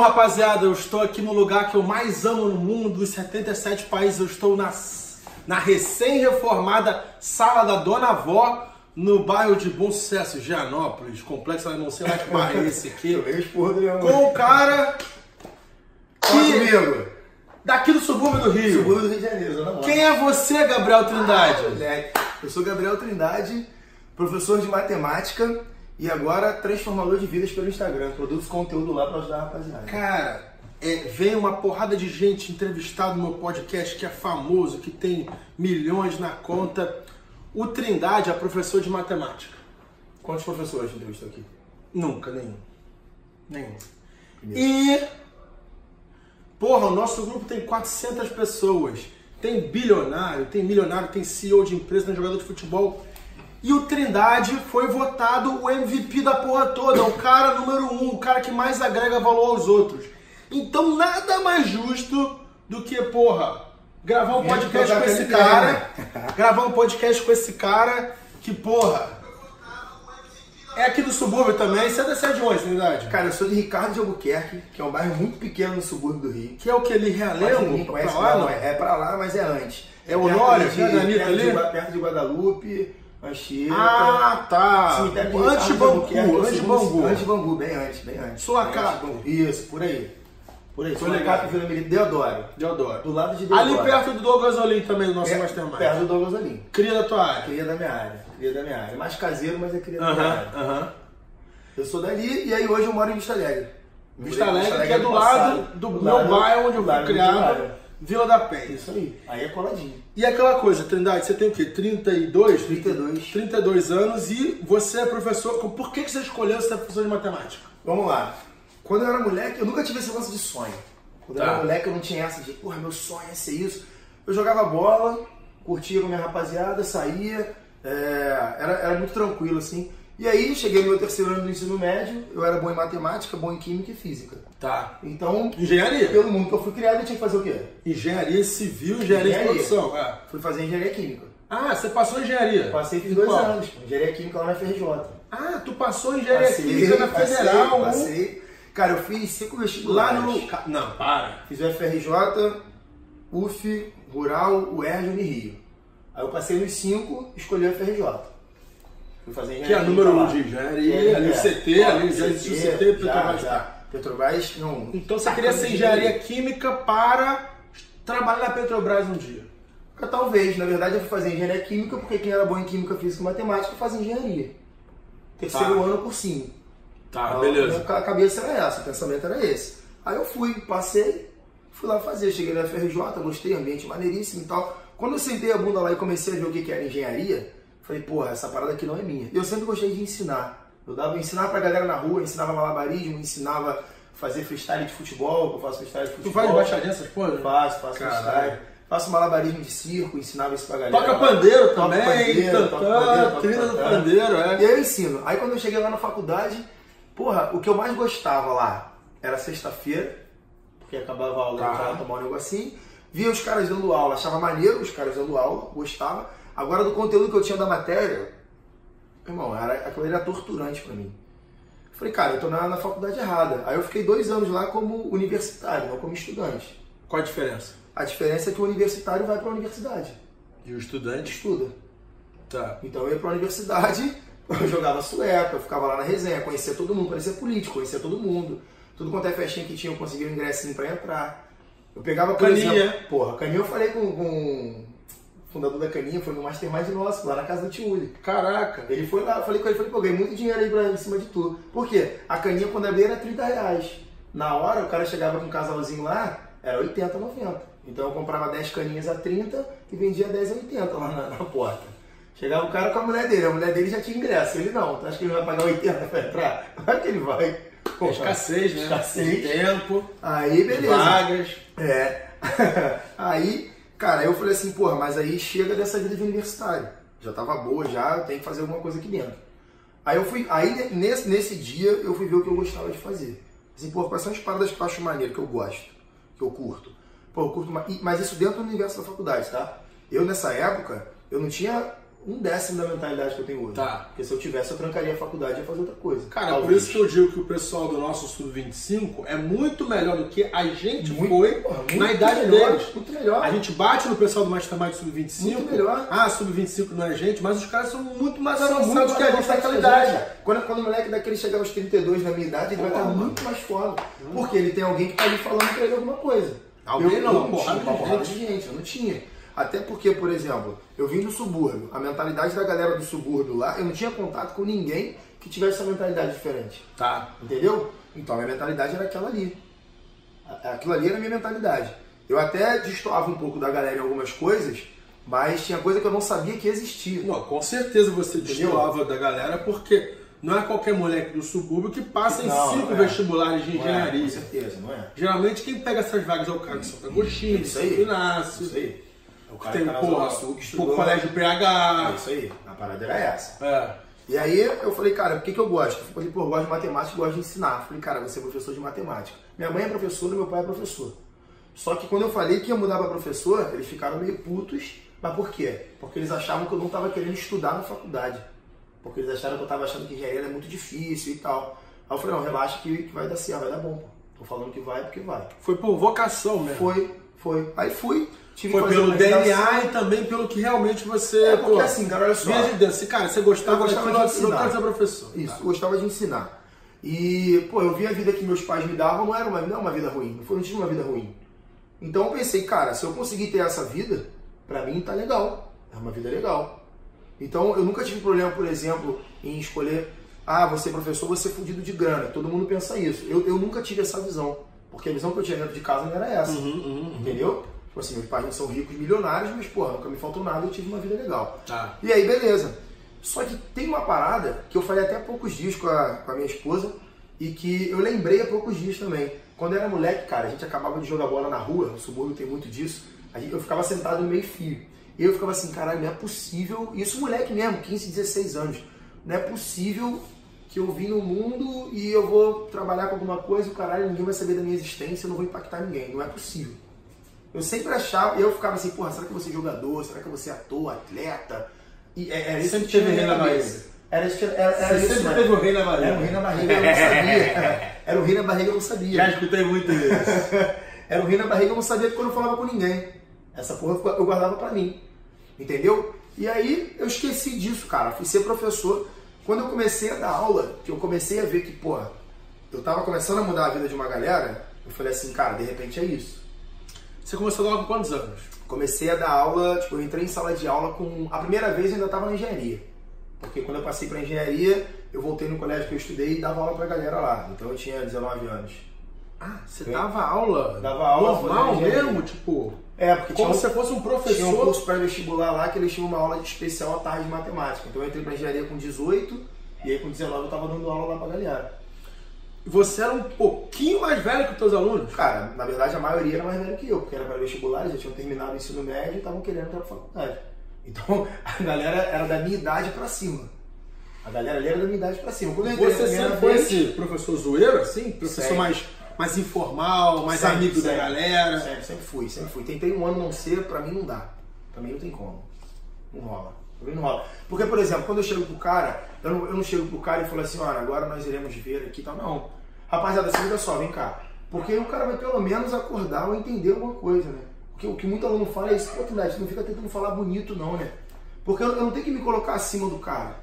rapaziada, eu estou aqui no lugar que eu mais amo no mundo, dos 77 países. Eu estou na, na recém-reformada Sala da Dona Avó, no bairro de Bom Sucesso, Gianópolis, complexo, não sei lá que bairro é esse aqui. Com o cara que comigo. daqui do subúrbio do Rio. Subúrbio do Rio de Janeiro, Norte. Quem é você, Gabriel Trindade? Ah, moleque. Eu sou Gabriel Trindade, professor de matemática e agora transformador de vidas pelo Instagram. Produzo conteúdo lá pra ajudar a rapaziada. Cara, é, vem uma porrada de gente entrevistada no meu podcast que é famoso, que tem milhões na conta. O Trindade é professor de matemática. Quantos professores entrevistou aqui? Nunca, nenhum. Nenhum. E. Porra, o nosso grupo tem 400 pessoas. Tem bilionário, tem milionário, tem CEO de empresa, tem jogador de futebol. E o Trindade foi votado o MVP da porra toda, o cara número um, o cara que mais agrega valor aos outros. Então nada mais justo do que, porra, gravar um podcast com esse cara. gravar um podcast com esse cara que, porra. É aqui do subúrbio também. Você é da de onde, Trindade? Cara, eu sou de Ricardo de Albuquerque, que é um bairro muito pequeno no subúrbio do Rio. Que é o que ele realengo? Pra lá, não, não? é, é pra lá, mas é antes. É o perto Honório, de- né, da Anitta perto de Gua- perto de Guadalupe, Ah, tá. Cemitério de Antes de Bangu, antes de Bangu. Antes de Bangu, bem antes, bem antes. Bangu. Isso, por aí. Por aí. Ligado. Vila Militar, Deodoro. Deodoro. Do lado de Deodoro. Ali perto do Douglas Olim também, do nosso É, Mastermind. Perto do Douglas Olim. Cria da tua área. Cria da minha área. Cria da minha área. Mais caseiro, mas é cria da minha área. aham. Eu sou dali e aí hoje eu moro em Vista Alegre. Vista Alegre, que é do lado do meu bairro onde eu fui criado. Vila da Penha. Isso aí. Aí é coladinho. E aquela coisa, Trindade, você tem o quê? 32? 32. 32 anos e você é professor. Por que que você escolheu ser professor de matemática? Vamos lá. Quando eu era moleque, eu nunca tive esse lance de sonho. Quando eu Tá. era moleque, eu não tinha essa de, porra, meu sonho é ser isso. Eu jogava bola, curtia com minha rapaziada, saía, é, era, era muito tranquilo, assim. E aí, cheguei no meu terceiro ano do ensino médio, eu era bom em matemática, bom em química e física. Tá. Então, Engenharia. pelo mundo que eu fui criado, eu tinha que fazer o quê? Engenharia civil, engenharia, de Engenharia. produção. É. Fui fazer engenharia química. Ah, você passou em engenharia? Passei fiz Em dois qual? anos, engenharia química lá na FRJ. Ah, tu passou em engenharia química na passei, Federal. Passei. Cara, eu fiz cinco Lá vestibulares. no. Ca- Não, para. Fiz o FRJ, UF, Rural, UERJ e Unirio. Aí eu passei nos cinco, escolhi o FRJ. Fui fazer Que é a número um de engenharia, ali o CT, ali já existe o CT, Petrobras. já. Petrobras, não. Então você queria ser engenharia química para trabalhar na Petrobras um dia. Talvez, na verdade eu fui fazer engenharia química porque quem era bom em química, física e matemática fazia engenharia. Terceiro Tá. ano cursinho. Tá, Então, beleza. A cabeça era essa, o pensamento era esse. Aí eu fui, passei, fui lá fazer. Cheguei na FRJ, gostei, ambiente maneiríssimo e tal. Quando eu sentei a bunda lá e comecei a ver o que era engenharia, falei, porra, essa parada aqui não é minha. E eu sempre gostei de ensinar. Eu dava, ensinava pra galera na rua, ensinava malabarismo, ensinava fazer freestyle de futebol, que eu faço freestyle de Tu futebol. faz baixadinha essas coisas? Faço, faço Caralho. freestyle. Faço malabarismo de circo, ensinava isso pra galera. Toca pandeiro também, pandeiro, pandeiro, tantã, trilha do pandeiro, E é. aí eu ensino. Aí quando eu cheguei lá na faculdade, porra, o que eu mais gostava lá era sexta-feira, porque acabava a aula, Tá. eu tomar um negocinho. Via os caras dando aula, achava maneiro os caras dando aula, gostava. Agora do conteúdo que eu tinha da matéria, irmão, era, aquilo era torturante pra mim. Falei, cara, eu tô na, na faculdade errada. Aí eu fiquei dois anos lá como universitário, não como estudante. Qual a diferença? A diferença é que o universitário vai pra universidade, E o estudante? estuda. Tá. Então eu ia pra universidade, eu jogava sueca, eu ficava lá na resenha, conhecia todo mundo, conhecia político, conhecia todo mundo. Tudo quanto é festinha que tinha, eu conseguia um ingressinho pra entrar. Eu pegava, por Caninha. exemplo... Porra, Caninha eu falei com, com fundador da Caninha, foi no Mastermind nosso, lá na casa do Tio Uli. Caraca. Ele foi lá, eu falei com ele, falei, pô, ganhei muito dinheiro aí pra, em cima de tudo. Por quê? A caninha quando abria era 30 reais. Na hora, o cara chegava com um casalzinho lá, era 80, 90. Então eu comprava 10 caninhas a 30 e vendia 10 a 80 lá na, na porta. Chegava o cara com a mulher dele, a mulher dele já tinha ingresso. Ele não, tu acha que ele vai pagar 80 pra entrar? Claro que ele vai. Pô, Escassez, né? Escassez. Tempo, Aí, beleza. vagas. É. aí, cara, eu falei assim, porra, mas aí chega dessa vida de universitário. Já tava boa, já, tenho que fazer alguma coisa aqui dentro. Aí eu fui, aí nesse, nesse dia eu fui ver o que eu gostava de fazer. Assim, pô, quais são as paradas que eu acho maneiro, que eu gosto, que eu curto. Pô, eu curto, ma- mas isso dentro do universo da faculdade, tá? Eu nessa época, eu não tinha um décimo da mentalidade que eu tenho hoje. Tá. Porque se eu tivesse, eu trancaria a faculdade e ia fazer outra coisa. Cara, Talvez. por isso que eu digo que o pessoal do nosso Sub-25 é muito melhor do que a gente Muito- foi porra, na idade melhor, deles. Muito melhor. A gente bate no pessoal do Mastermind Sub-25. Muito melhor. Ah, Sub-25 não é gente, mas os caras são muito mais São avançados que a gente naquela idade. gente. Quando, quando o moleque daquele chegar aos 32 na minha idade, ele vai Porra, estar mano. muito mais foda. Porque ele tem alguém que tá ali falando pra ele alguma coisa. Alguém eu, não, uma porrada tinha gente, eu não tinha. Até porque, por exemplo, eu vim do subúrbio. A mentalidade da galera do subúrbio lá, eu não tinha contato com ninguém que tivesse essa mentalidade diferente. Tá. Entendeu? Então a minha mentalidade era aquela ali. Aquilo ali era a minha mentalidade. Eu até destoava um pouco da galera em algumas coisas, mas tinha coisa que eu não sabia que existia. Não, com certeza você destoava da galera, porque não é qualquer moleque do subúrbio que passa em Não, cinco não é. vestibulares de Não é, engenharia. com certeza, não é? Geralmente quem pega essas vagas é o cara de Santo Agostinho, de São. Inácio, Isso aí. É o cara tem porra, Sul que estudou. colégio PH. É isso aí. A parada era essa. É. E aí eu falei, cara, o que, que eu gosto? Eu falei, pô, eu gosto de matemática e gosto de ensinar. Eu falei, cara, você é professor de matemática. Minha mãe é professora meu pai é professor. Só que quando eu falei que ia mudar para professor, eles ficaram meio putos. Mas por quê? Porque eles achavam que eu não estava querendo estudar na faculdade. Porque eles acharam que eu estava achando que engenharia era muito difícil e tal. Aí eu falei, não, relaxa que, que vai dar certo, vai dar bom. Pô. Tô falando que vai porque vai. Foi por vocação mesmo. Foi, foi. Aí fui. Tive Foi pelo. DNA e também pelo que realmente você. É, porque pô, assim, cara, olha só. De dentro. Se, Cara, você gostava, Eu gostava daquilo, de não ensinar. quero ser professor. Isso, Tá. eu gostava de ensinar. E, pô, eu vi a vida que meus pais me davam, não era uma, não é uma vida ruim, não, foi, não tinha uma vida ruim. Então eu pensei, cara, se eu conseguir ter essa vida, pra mim tá legal. É uma vida legal. Então eu nunca tive problema, por exemplo, em escolher, ah, você é professor, você é fudido de grana. Todo mundo pensa isso. Eu, eu nunca tive essa visão. Porque a visão que eu tinha dentro de casa não era essa. Uhum, uhum, uhum. Tipo assim, meus pais não são ricos, milionários, mas, porra, nunca me faltou nada, eu tive uma vida legal. Tá. E aí, beleza. Só que tem uma parada que eu falei até há poucos dias com a, com a minha esposa e que eu lembrei há poucos dias também. Quando eu era moleque, cara, a gente acabava de jogar bola na rua, no subúrbio tem muito disso, gente- eu ficava sentado no meio fio. E eu ficava assim, caralho, não é possível, isso moleque mesmo, 15, 16 anos, não é possível que eu vim no mundo e eu vou trabalhar com alguma coisa e o caralho, ninguém vai saber da minha existência, eu não vou impactar ninguém, não é possível. Eu sempre achava, e eu ficava assim, porra, será que eu vou ser jogador? Será que eu vou ser ator, atleta? E é, era isso Sempre teve rei na barriga. Era, isso que- era, era Você isso, sempre né? teve o rei na barriga. Era o rei na barriga, eu não sabia. Era o rei na barriga, eu não sabia. Já escutei muito isso. Era o rei na barriga, eu não sabia porque eu não falava com ninguém. Essa porra eu guardava pra mim. Entendeu? E aí eu esqueci disso, cara. Fui ser professor. Quando eu comecei a dar aula, que eu comecei a ver que, porra, eu tava começando a mudar a vida de uma galera, eu falei assim, cara, de repente é isso. Você começou a dar aula com quantos anos? Comecei a dar aula, tipo, eu entrei em sala de aula com. A primeira vez eu ainda tava na engenharia. Porque quando eu passei pra engenharia, eu voltei no colégio que eu estudei e dava aula pra galera lá. Então eu tinha 19 anos. Ah, você Foi. dava aula? Dava aula, Normal mesmo? Tipo, É, porque como se um, você fosse um tinha um professor. curso pré-vestibular lá que eles tinham uma aula de especial à tarde de matemática. Então eu entrei pra engenharia com 18 e aí com 19 eu tava dando aula lá pra galera. Você era um pouquinho mais velho que os teus alunos? Cara, na verdade a maioria era mais velho que eu, porque era pré-vestibular, eles já tinham terminado o ensino médio e estavam querendo entrar pra faculdade. Então a galera era da minha idade pra cima. A galera ali era da minha idade pra cima. Quando eu entrei Você sempre foi vez- esse professor zoeiro, assim? Professor Sempre. mais, mais informal, mais Sempre, amigo da sempre. galera? Sempre, sempre fui, sempre fui. Tentei um ano não ser, pra mim não dá. Pra mim não tem como. Não rola. Pra mim não rola. Porque, por exemplo, quando eu chego pro cara, eu não, eu não chego pro cara e falo assim, olha, agora nós iremos ver aqui e tal. Não. Rapaziada, se liga só, vem cá. Porque o cara vai pelo menos acordar ou entender alguma coisa, né? Porque o que muito aluno fala é isso, pô, Tundete, não fica tentando falar bonito não, né? Porque eu, eu não tenho que me colocar acima do cara.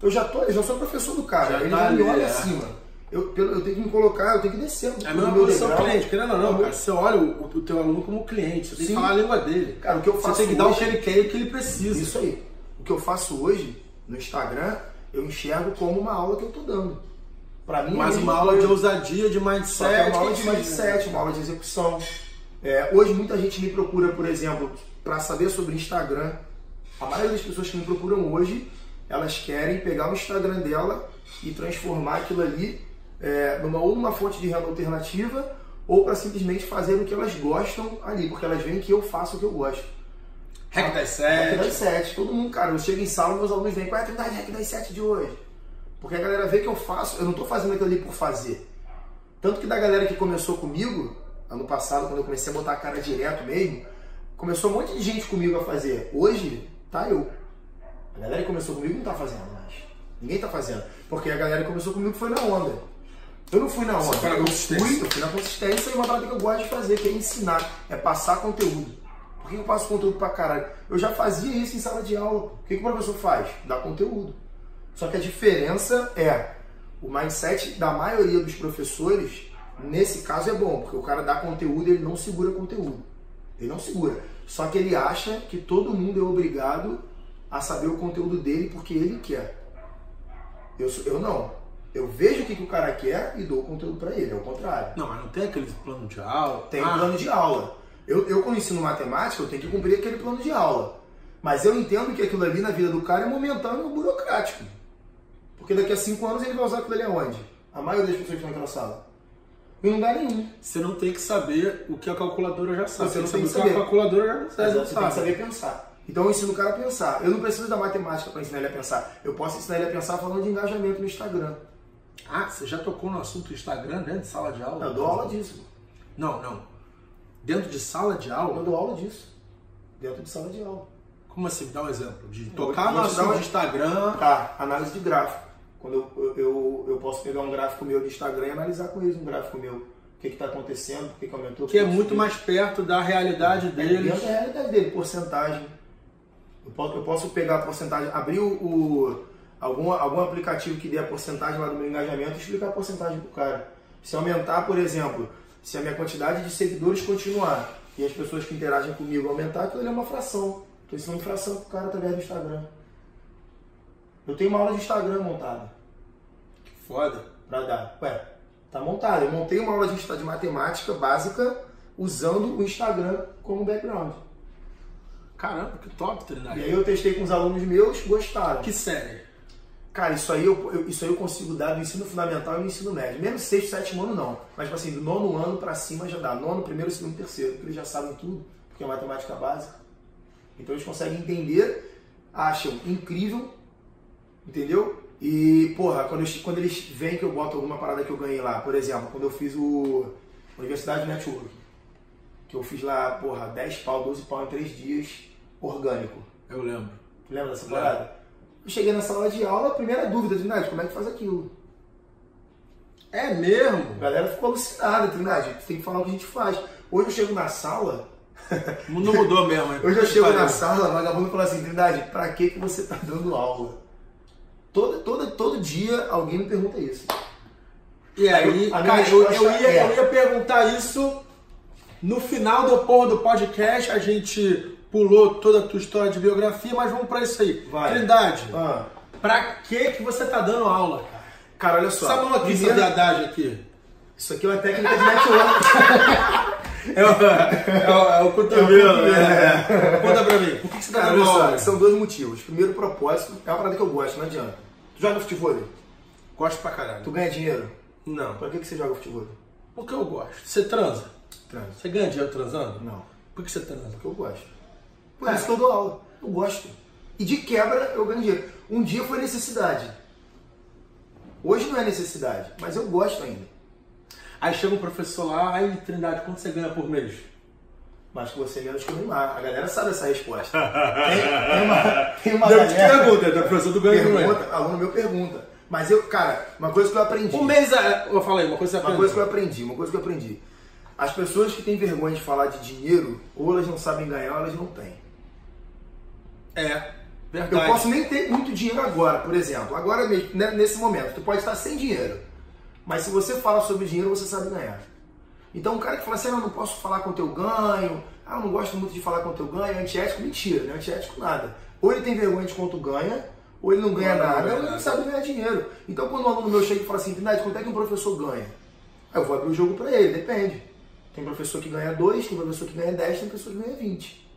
Eu já tô, eu já sou professor do cara, Já ele tá já me olha é. acima. Eu, eu tenho que me colocar, eu tenho que descer. É a mesma posição degrau. cliente, querendo ou não, cara. Você olha o, o teu aluno como cliente, você tem que Sim. falar a língua dele. Cara, o que eu Você faço tem que dar o hoje- que ele quer e o que ele precisa. Isso aí. O que eu faço hoje no Instagram, eu enxergo como uma aula que eu tô dando. Pra mim, é Mas mesma uma aula de ousadia, de mindset. é uma aula de mindset, uma aula de execução. É, hoje muita gente me procura, por exemplo, para saber sobre Instagram. A maioria das pessoas que me procuram hoje, elas querem pegar o Instagram dela e transformar aquilo ali é, numa ou numa fonte de renda alternativa ou para simplesmente fazer o que elas gostam ali, porque elas veem que eu faço o que eu gosto. Hack das Hack das sete. sete. Todo mundo, cara, eu chego em sala meus alunos vêm, qual é a atividade Hack das sete de hoje? Porque a galera vê que eu faço, eu não tô fazendo aquilo ali por fazer. Tanto que da galera que começou comigo, ano passado, quando eu comecei a botar a cara direto mesmo, começou um monte de gente comigo a fazer. Hoje, tá eu. A galera que começou comigo não tá fazendo mais. Ninguém tá fazendo. Porque a galera que começou comigo foi na onda. Eu não fui na onda. eu consistência. fui, eu fui na consistência e uma parada que eu gosto de fazer, que é ensinar, é passar conteúdo. Por que eu passo conteúdo pra caralho? Eu já fazia isso em sala de aula. O que, que o professor faz? Dá conteúdo. Só que a diferença é o mindset da maioria dos professores, nesse caso é bom, porque o cara dá conteúdo e ele não segura conteúdo. Ele não segura. Só que ele acha que todo mundo é obrigado a saber o conteúdo dele porque ele quer. Eu, eu não. Eu vejo o que, que o cara quer e dou o conteúdo pra ele, é o contrário. Não, mas não tem aquele plano de aula. Tem um Ah, plano de aula. Eu, eu, quando ensino matemática, eu tenho que cumprir aquele plano de aula. Mas eu entendo que aquilo ali na vida do cara é momentâneo e burocrático. Porque daqui a cinco anos ele vai usar aquilo ali aonde? A maioria das pessoas que estão naquela sala. Em lugar nenhum. Você não tem que saber o que a calculadora já sabe. Você não tem que saber o que a calculadora já sabe. você tem que saber pensar. Então eu ensino o cara a pensar. Eu não preciso da matemática para ensinar ele a pensar. Eu posso ensinar ele a pensar falando de engajamento no Instagram. Ah, você já tocou no assunto Instagram, né? De sala de aula? Eu dou aula disso. Não, não. Dentro de sala de Eu aula? dou aula disso. Dentro de sala de aula. Como assim? Me dá um exemplo. De tocar no assunto de Instagram. Tá, análise de gráfico. Quando eu, eu, eu, eu posso pegar um gráfico meu de Instagram e analisar com eles um gráfico meu. O que está acontecendo, por que, que aumentou. Que é que muito subiu. mais perto da realidade É deles. dentro da realidade dele, porcentagem. Eu posso, eu posso pegar a porcentagem, abrir o, o- algum, algum aplicativo que dê a porcentagem lá do meu engajamento e explicar a porcentagem pro cara. Se aumentar, por exemplo, se a minha quantidade de seguidores continuar e as pessoas que interagem comigo aumentar, aquilo é uma fração. Estou ensinando fração pro cara através do Instagram. Eu tenho uma aula de Instagram montada Foda. para dar. Ué, tá montado. Eu montei uma aula de, de matemática básica usando o Instagram como background. Caramba, que top, E Trindade. aí eu testei com os alunos meus, gostaram. Que série? Cara, isso aí eu, eu- isso aí eu consigo dar do ensino fundamental e do ensino médio. Mesmo sexto, sétimo ano não. Mas tipo assim, do nono ano pra cima já dá. Nono, primeiro, segundo, terceiro. Porque eles já sabem tudo, porque é matemática básica. Então eles conseguem entender, acham incrível, entendeu? E, porra, quando, eu- quando eles veem que eu boto alguma parada que eu ganhei lá, por exemplo, quando eu fiz o Universidade Network, que eu fiz lá, porra, 10 pau, 12 pau em 3 dias, orgânico. Eu lembro. Lembra dessa parada? Eu cheguei na sala de aula, a primeira dúvida, Trindade, como é que faz aquilo? É mesmo? A galera ficou alucinada, Trindade, tem que falar o que a gente faz. Hoje eu chego na sala, Não mudou mesmo, hein? hoje eu chego na sala, o vagabundo fala assim, Trindade, pra que, que você tá dando aula? Todo, todo, todo dia alguém me pergunta isso. E aí, minha cara, eu, eu ia, é- eu ia perguntar isso no final do porra do podcast. A gente pulou toda a tua história de biografia, mas vamos pra isso aí. Vai. Trindade, Ah, pra que que você tá dando aula, cara? cara, olha só. Sabe uma essa viadagem aqui? Isso aqui é uma técnica de network. É o, é o, é o cotovelo, né? Conta pra mim, por que, que você tá dando aula? são dois motivos. Primeiro, propósito, é uma parada que eu gosto, não adianta. Tu joga futebol? Gosto pra caralho. Tu ganha dinheiro? Não, Pra que, que você joga futebol? porque eu gosto. Você transa? Trans. Você ganha dinheiro transando? Não. Por que você transa? Porque eu gosto. Por isso que eu dou aula. Eu gosto. E de quebra eu ganho dinheiro. Um dia foi necessidade. Hoje não é necessidade, mas eu gosto ainda. Aí chega um professor lá, aí Trindade, quanto você ganha por mês? Mas que você menos que o Neymar. A galera sabe essa resposta. Tem, tem uma, tem uma galera. pergunta, da professor do ganho. Pergunta, aluno meu pergunta. Mas eu, cara, uma coisa que eu aprendi. Um mês, é- eu falei, uma coisa que você Uma coisa que eu aprendi, uma coisa que eu aprendi. As pessoas que têm vergonha de falar de dinheiro, ou elas não sabem ganhar, ou elas não têm. É, Eu verdade. posso nem ter muito dinheiro agora, por exemplo. Agora mesmo, nesse momento, tu pode estar sem dinheiro. Mas se você fala sobre dinheiro, você sabe ganhar. Então um cara que fala assim, ah, eu não posso falar quanto eu ganho, ah, eu não gosto muito de falar quanto eu ganho, é antiético, mentira, não é antiético nada. Ou ele tem vergonha de quanto ganha, ou ele não ganha não nada, ou ele não sabe ganhar dinheiro. Então quando um aluno meu chega e fala assim, Trindade, quanto é que um professor ganha? Aí eu vou abrir o jogo pra ele, depende. Tem professor que ganha 2, tem professor que ganha 10, tem professor que ganha 20.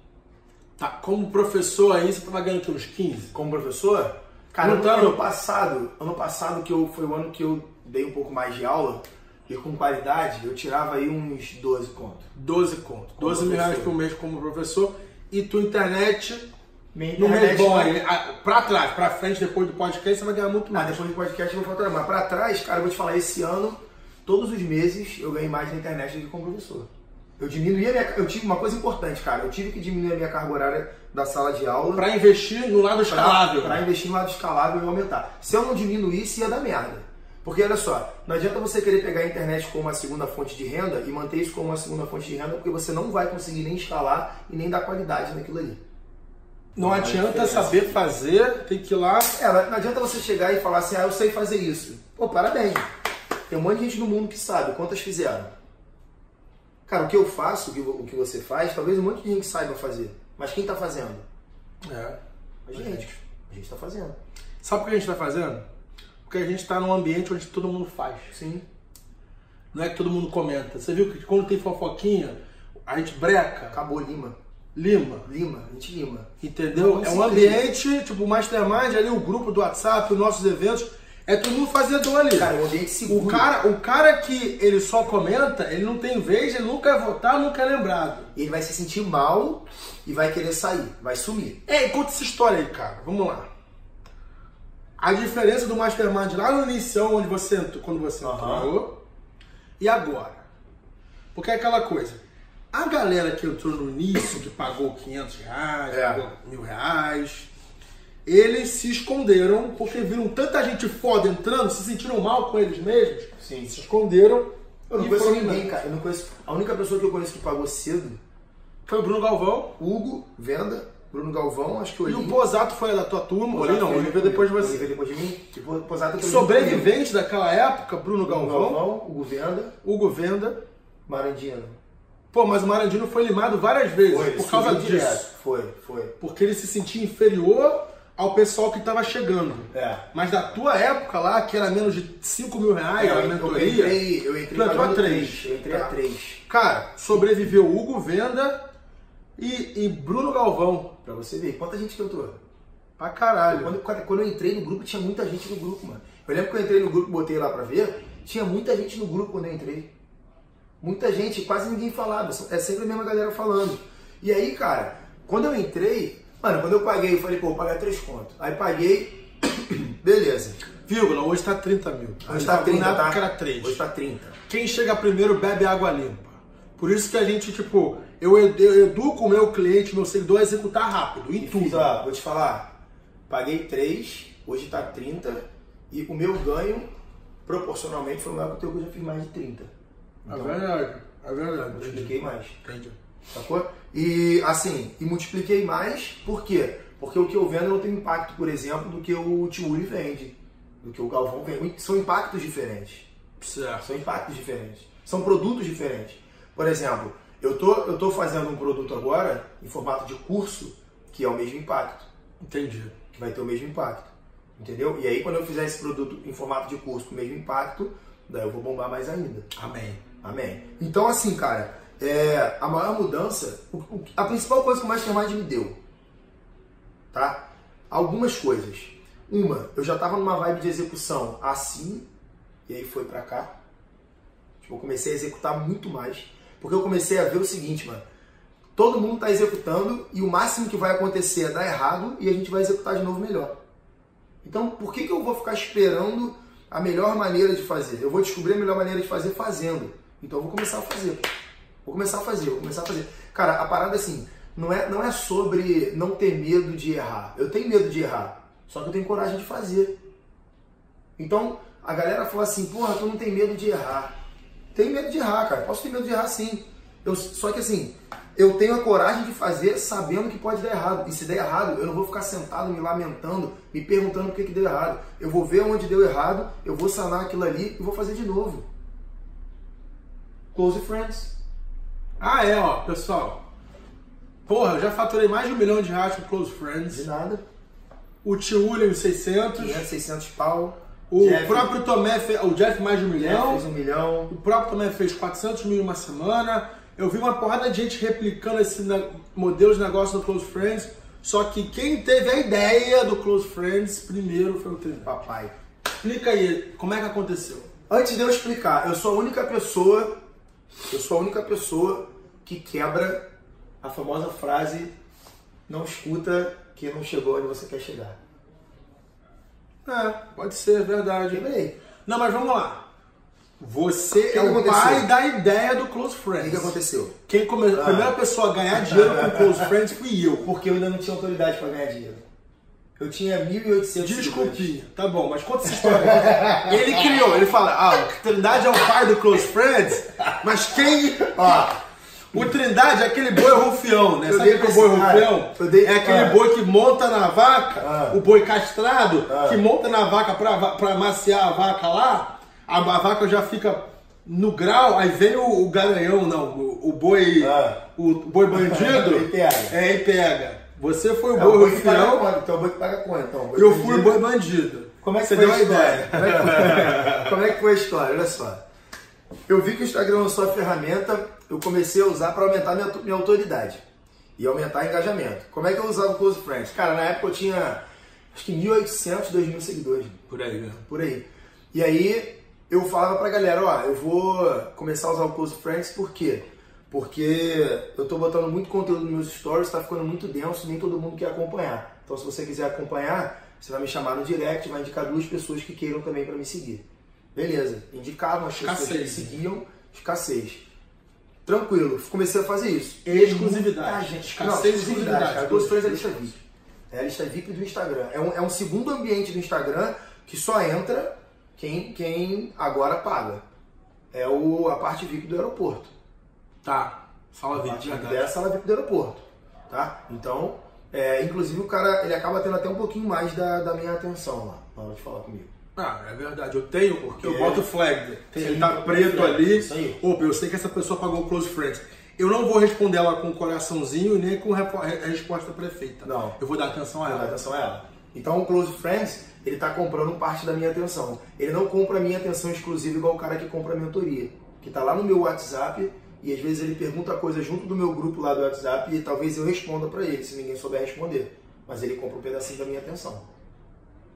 Tá, como professor aí, você tava ganhando aqui uns 15? como professor, cara, ano, tá, ano passado, ano passado que eu, foi o ano que eu dei um pouco mais de aula e com qualidade, eu tirava aí uns 12 contos. 12 conto. Como 12 mil reais por mês como professor. E tua internet, Minha internet não- aí, a- pra trás, pra frente, depois do podcast, você vai ganhar muito Ah, mais. depois do podcast eu vou faturar. Mas pra trás, cara, eu vou te falar, esse ano, todos os meses, eu ganhei mais na internet do que como professor. Eu diminuí a minha. Eu tive uma coisa importante, cara. Eu tive que diminuir a minha carga horária da sala de aula. Pra investir no lado escalável. Pra, pra investir no lado escalável e aumentar. Se eu não diminuísse, ia dar merda. Porque olha só, não adianta você querer pegar a internet como uma segunda fonte de renda e manter isso como uma segunda fonte de renda, porque você não vai conseguir nem escalar e nem dar qualidade naquilo ali. Não, não adianta saber fazer, tem que ir lá. É, não adianta você chegar e falar assim, ah, eu sei fazer isso. Pô, parabéns. Tem um monte de gente no mundo que sabe. Quantas fizeram? Cara, o que eu faço, o que você faz, talvez um monte de gente saiba fazer. Mas quem está fazendo? É. A gente. A gente está fazendo. Sabe o que a gente está fazendo? Porque a gente está num ambiente onde todo mundo faz. Sim. Não é que todo mundo comenta. Você viu que quando tem fofoquinha, a gente breca. Acabou Lima. Lima. Lima, a gente lima. Entendeu? É um ambiente, tipo, o Mastermind ali, o grupo do WhatsApp, os nossos eventos é todo mundo fazedor ali. Cara, o ambiente seguro. O cara, o cara que ele só comenta, ele não tem vez, ele nunca é votado, nunca é lembrado. Ele vai se sentir mal e vai querer sair, vai sumir. É, conta essa história aí, cara. Vamos lá. A diferença do Mastermind lá no início, onde você entrou, quando você uhum. entrou, e agora. Porque é aquela coisa. A galera que entrou no início, que pagou 500 reais, é. pagou mil reais, eles se esconderam porque viram tanta gente foda entrando, se sentiram mal com eles mesmos, Sim. se esconderam. Eu não conheço ninguém, cara. Eu não conheço. A única pessoa que eu conheço que pagou cedo foi o Bruno Galvão. Hugo, venda. Bruno Galvão, acho que o E o Posato foi da tua turma. Oli não, ele veio depois de você. Ele depois de mim. Tipo, Posato Sobrevivente daquela época, Bruno, Bruno Galvão. Galvão. Hugo Venda. Hugo Venda. Marandino. Pô, mas o Marandino foi limado várias vezes foi, por causa disso. Direto. Foi, foi. Porque ele se sentia inferior ao pessoal que estava chegando. É. Mas da tua época lá, que era menos de 5 mil reais é, a mentoria. Eu entrei, eu entrei a 3. Eu entrei tá. a 3. Cara, sobreviveu Hugo Venda e, e Bruno Galvão. Pra você ver, quanta gente que entrou. Pra caralho. Quando, quando eu entrei no grupo, tinha muita gente no grupo, mano. Eu lembro que eu entrei no grupo, botei lá pra ver, tinha muita gente no grupo quando eu entrei. Muita gente, quase ninguém falava. É sempre a mesma galera falando. E aí, cara, quando eu entrei, Mano, quando eu paguei, eu falei, pô, vou pagar três contos. Aí paguei, beleza. Vírgula, hoje tá 30 mil. Hoje tá 30, na tá? era 3. Hoje tá 30. Quem chega primeiro bebe água limpa. Por isso que a gente, tipo, eu, eu educo o meu cliente, meu seguidor a executar rápido, em e tudo. Fiz, ó, vou te falar, paguei 3, hoje tá 30, e o meu ganho, proporcionalmente, foi maior que o teu, que eu já fiz mais de 30. Então, é verdade, é verdade. Multipliquei mais. Entendi. Sacou? E assim, e multipliquei mais, por quê? Porque o que eu vendo não tem impacto, por exemplo, do que o Tiuri vende, do que o Galvão vende. São impactos diferentes. Certo. São impactos diferentes. São produtos diferentes. Por exemplo, eu tô, eu tô fazendo um produto agora em formato de curso que é o mesmo impacto. Entendi. Que vai ter o mesmo impacto. Entendeu? E aí quando eu fizer esse produto em formato de curso com o mesmo impacto, daí eu vou bombar mais ainda. Amém. Amém. Então assim, cara, é, a maior mudança, a principal coisa que o Mastermind me deu, tá? Algumas coisas. Uma, eu já estava numa vibe de execução assim, e aí foi para cá. Tipo, eu comecei a executar muito mais, porque eu comecei a ver o seguinte, mano. Todo mundo está executando e o máximo que vai acontecer é dar errado e a gente vai executar de novo melhor. Então, por que, que eu vou ficar esperando a melhor maneira de fazer? Eu vou descobrir a melhor maneira de fazer fazendo. Então, eu vou começar a fazer. Vou começar a fazer, vou começar a fazer. Cara, a parada assim, não é, não é sobre não ter medo de errar. Eu tenho medo de errar, só que eu tenho coragem de fazer. Então, a galera fala assim, porra, tu não tem medo de errar. Tenho medo de errar, cara. Posso ter medo de errar sim. Eu, só que assim, eu tenho a coragem de fazer sabendo que pode dar errado. E se der errado, eu não vou ficar sentado me lamentando, me perguntando o que, que deu errado. Eu vou ver onde deu errado, eu vou sanar aquilo ali e vou fazer de novo. Close friends. Ah, é, ó, pessoal. Porra, eu já faturei mais de um milhão de reais com Close Friends. De nada. O Tio William, 600. 500, 600 pau. O Jeff, próprio Tomé, fez, o Jeff mais de um milhão. fez um milhão. O próprio Tomé fez 400 mil em uma semana. Eu vi uma porrada de gente replicando esse modelo de negócio do Close Friends. Só que quem teve a ideia do Close Friends primeiro foi o teu papai. Explica aí, como é que aconteceu? Antes de eu explicar, eu sou a única pessoa, eu sou a única pessoa que quebra a famosa frase não escuta que não chegou onde você quer chegar. É, pode ser, verdade. Quebrei. Não, mas vamos lá. Você que é o aconteceu? pai da ideia do Close O Friends. que, que aconteceu? Quem come... A Ah. primeira pessoa a ganhar dinheiro com Close Friends fui eu. Porque eu ainda não tinha autoridade para ganhar dinheiro. Eu tinha 1.800 seguidores. Desculpinha, tá bom, mas conta essa história. ele criou, ele fala, ah, o Trindade é o pai do Close Friends, mas quem. Ó, o Trindade é aquele boi rufião, né? Eu Sabe o que é o boi rufião? É aquele ah. boi que monta na vaca, Ah. o boi castrado, Ah. que monta na vaca pra, pra amaciar a vaca lá, a, a vaca já fica no grau, aí vem o, o garanhão, não, o, o boi. Ah. O boi bandido. E pega. É, e pega. Você foi o É o boi boi que paga rufião. então o boi que paga conta. Então, o boi Eu bandido- fui boi bandido. Como é que Você foi deu a história? ideia. Como é, que foi? Como é que foi a história? Olha só. Eu vi que o Instagram lançou a ferramenta, eu comecei a usar para aumentar minha, minha autoridade e aumentar engajamento. Como é que eu usava o Close Friends? Cara, na época eu tinha acho que 1.800, 2.000 seguidores, Por aí, né? por aí. E aí eu falava pra galera, ó, eu vou começar a usar o Close Friends por quê? Porque eu tô botando muito conteúdo nos meus stories, tá ficando muito denso, nem todo mundo quer acompanhar. Então se você quiser acompanhar, você vai me chamar no direct, vai indicar duas pessoas que queiram também pra me seguir. Beleza, indicavam as pessoas que me Escassez. seguiam, escassez. Tranquilo, comecei a fazer isso. Exclusividade. Muita gente. Escassez Não, e exclusividade. exclusividade. Cara, é a lista VIP. É a lista VIP do Instagram. É um, é um segundo ambiente do Instagram que só entra quem, quem agora paga. É o, a parte VIP do aeroporto. Tá. Sala A 20, parte VIP verdade. dessa é a sala VIP do aeroporto. Tá? Então, é, inclusive o cara ele acaba tendo até um pouquinho mais da, da minha atenção lá, na hora de falar comigo. Ah, é verdade. Eu tenho, porque eu boto flag. Tem, Sim, ele tá preto flag. ali. Opa, eu sei que essa pessoa pagou Close Friends. Eu não vou responder ela com um coraçãozinho nem com re- resposta perfeita. Não. Eu vou dar atenção a ela. atenção a ela. Então o Close Friends, ele tá comprando parte da minha atenção. Ele não compra a minha atenção exclusiva igual o cara que compra a mentoria. Que tá lá no meu WhatsApp e às vezes ele pergunta coisa junto do meu grupo lá do WhatsApp e talvez eu responda pra ele, se ninguém souber responder. Mas ele compra um pedacinho da minha atenção.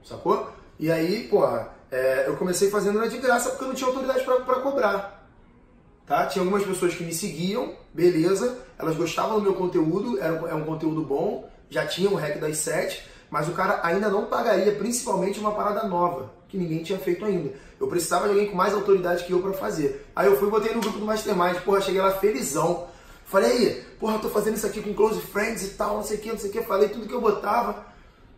Sacou? E aí, porra, é, eu comecei fazendo ela de graça porque eu não tinha autoridade pra cobrar. Tá? Tinha algumas pessoas que me seguiam, beleza, elas gostavam do meu conteúdo, era um, é um conteúdo bom, já tinha o REC das 7, mas o cara ainda não pagaria, principalmente uma parada nova, que ninguém tinha feito ainda. Eu precisava de alguém com mais autoridade que eu pra fazer. Aí eu fui botei no grupo do Mastermind, porra, cheguei lá felizão. Falei, aí, porra, tô fazendo isso aqui com close friends e tal, não sei o que, não sei o que. Falei tudo que eu botava,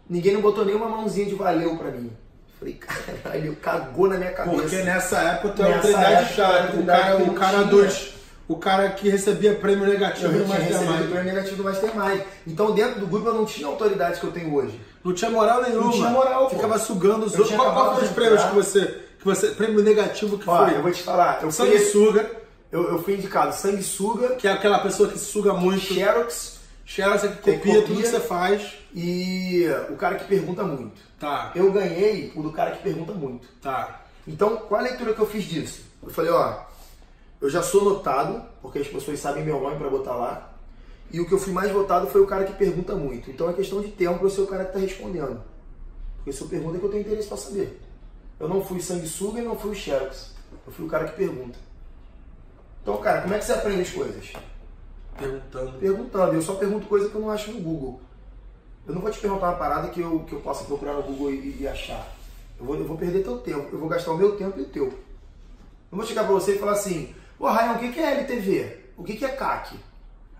ninguém não botou nenhuma mãozinha de valeu pra mim. Falei, caralho, cagou na minha cabeça. Porque nessa época tu era Nessa Trindade chato. o cara, que o cara dos. O cara que recebia prêmio negativo Eu no tinha recebido o Mastermind. prêmio negativo do Mastermind. Então, dentro do grupo, eu não tinha a autoridade que eu tenho hoje. Não tinha moral nenhuma. Não tinha moral, pô. Ficava sugando os Eu outros. Qual, foi os prêmios que você, que você. Prêmio negativo que Ó, foi? eu vou te falar. Eu fui, Sanguessuga, eu, eu fui indicado sanguessuga, que é aquela pessoa que suga muito. xerox Xerox é que Que copia copia. tudo que você faz. e o cara que pergunta muito. Tá, Eu ganhei o do cara que pergunta muito. tá. Então, qual a leitura que eu fiz disso? Eu falei, ó, eu já sou notado, porque as pessoas sabem meu nome pra botar lá. E o que eu fui mais votado foi o cara que pergunta muito. Então é questão de tempo eu ser o cara que tá respondendo. Porque se eu pergunto é que eu tenho interesse pra saber. Eu não fui sanguessuga e não fui o Xerox. Eu fui o cara que pergunta. Então, cara, como é que você aprende as coisas? Perguntando. Perguntando. Eu só pergunto coisa que eu não acho no Google. Eu não vou te perguntar uma parada que eu, que eu possa procurar no Google e, e achar. Eu vou, eu vou perder teu tempo. Eu vou gastar o meu tempo e o teu. Não vou chegar pra você e falar assim, ô Ryan, o que é LTV? O que é CAC?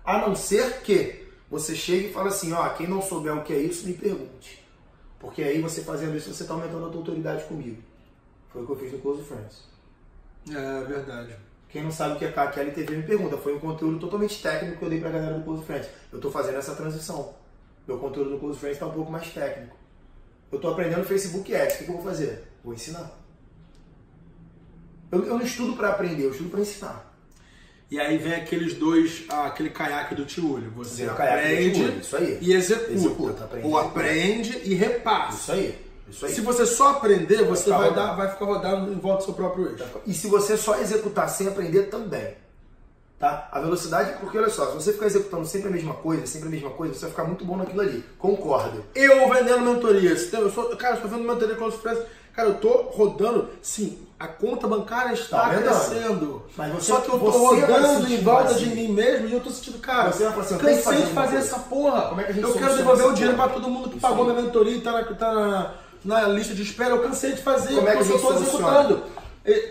A não ser que você chegue e fale assim, ó, quem não souber o que é isso, me pergunte. Porque aí você fazendo isso, você está aumentando a tua autoridade comigo. Foi o que eu fiz no Close Friends. É verdade. Quem não sabe o que é CAC LTV me pergunta. Foi um conteúdo totalmente técnico que eu dei pra galera do Close Friends. Eu estou fazendo essa transição. Meu conteúdo do Close Friends está um pouco mais técnico. Eu estou aprendendo Facebook Ads. O que, que eu vou fazer? Vou ensinar. Eu, eu não estudo para aprender, eu estudo para ensinar. E aí vem aqueles dois, ah, aquele caiaque do tiolho. Você Vem o caiaque do aprende isso aí. e executa. Executa, aprende Ou e aprende e repassa. Isso aí. Isso aí. Se você só aprender, você ficar vai, rodando. dar, vai ficar rodando em volta do seu próprio eixo. E se você só executar sem aprender também. Tá? A velocidade, porque olha só, se você ficar executando sempre a mesma coisa, sempre a mesma coisa, você vai ficar muito bom naquilo ali. Concordo. Eu vendendo mentorias. Eu sou, cara, eu estou vendo mentoria com os preços. Cara, eu tô rodando. Sim, a conta bancária está Tá crescendo. Mas você- Só que eu tô rodando em volta vazio. de mim mesmo e eu tô sentindo, cara, Você vai assim, cansei de fazer essa porra. Como é que a gente eu quero devolver o dinheiro para todo mundo que Isso pagou aí. minha mentoria e tá na, tá na, na lista de espera. Eu cansei de fazer, Como é que eu só tô executando.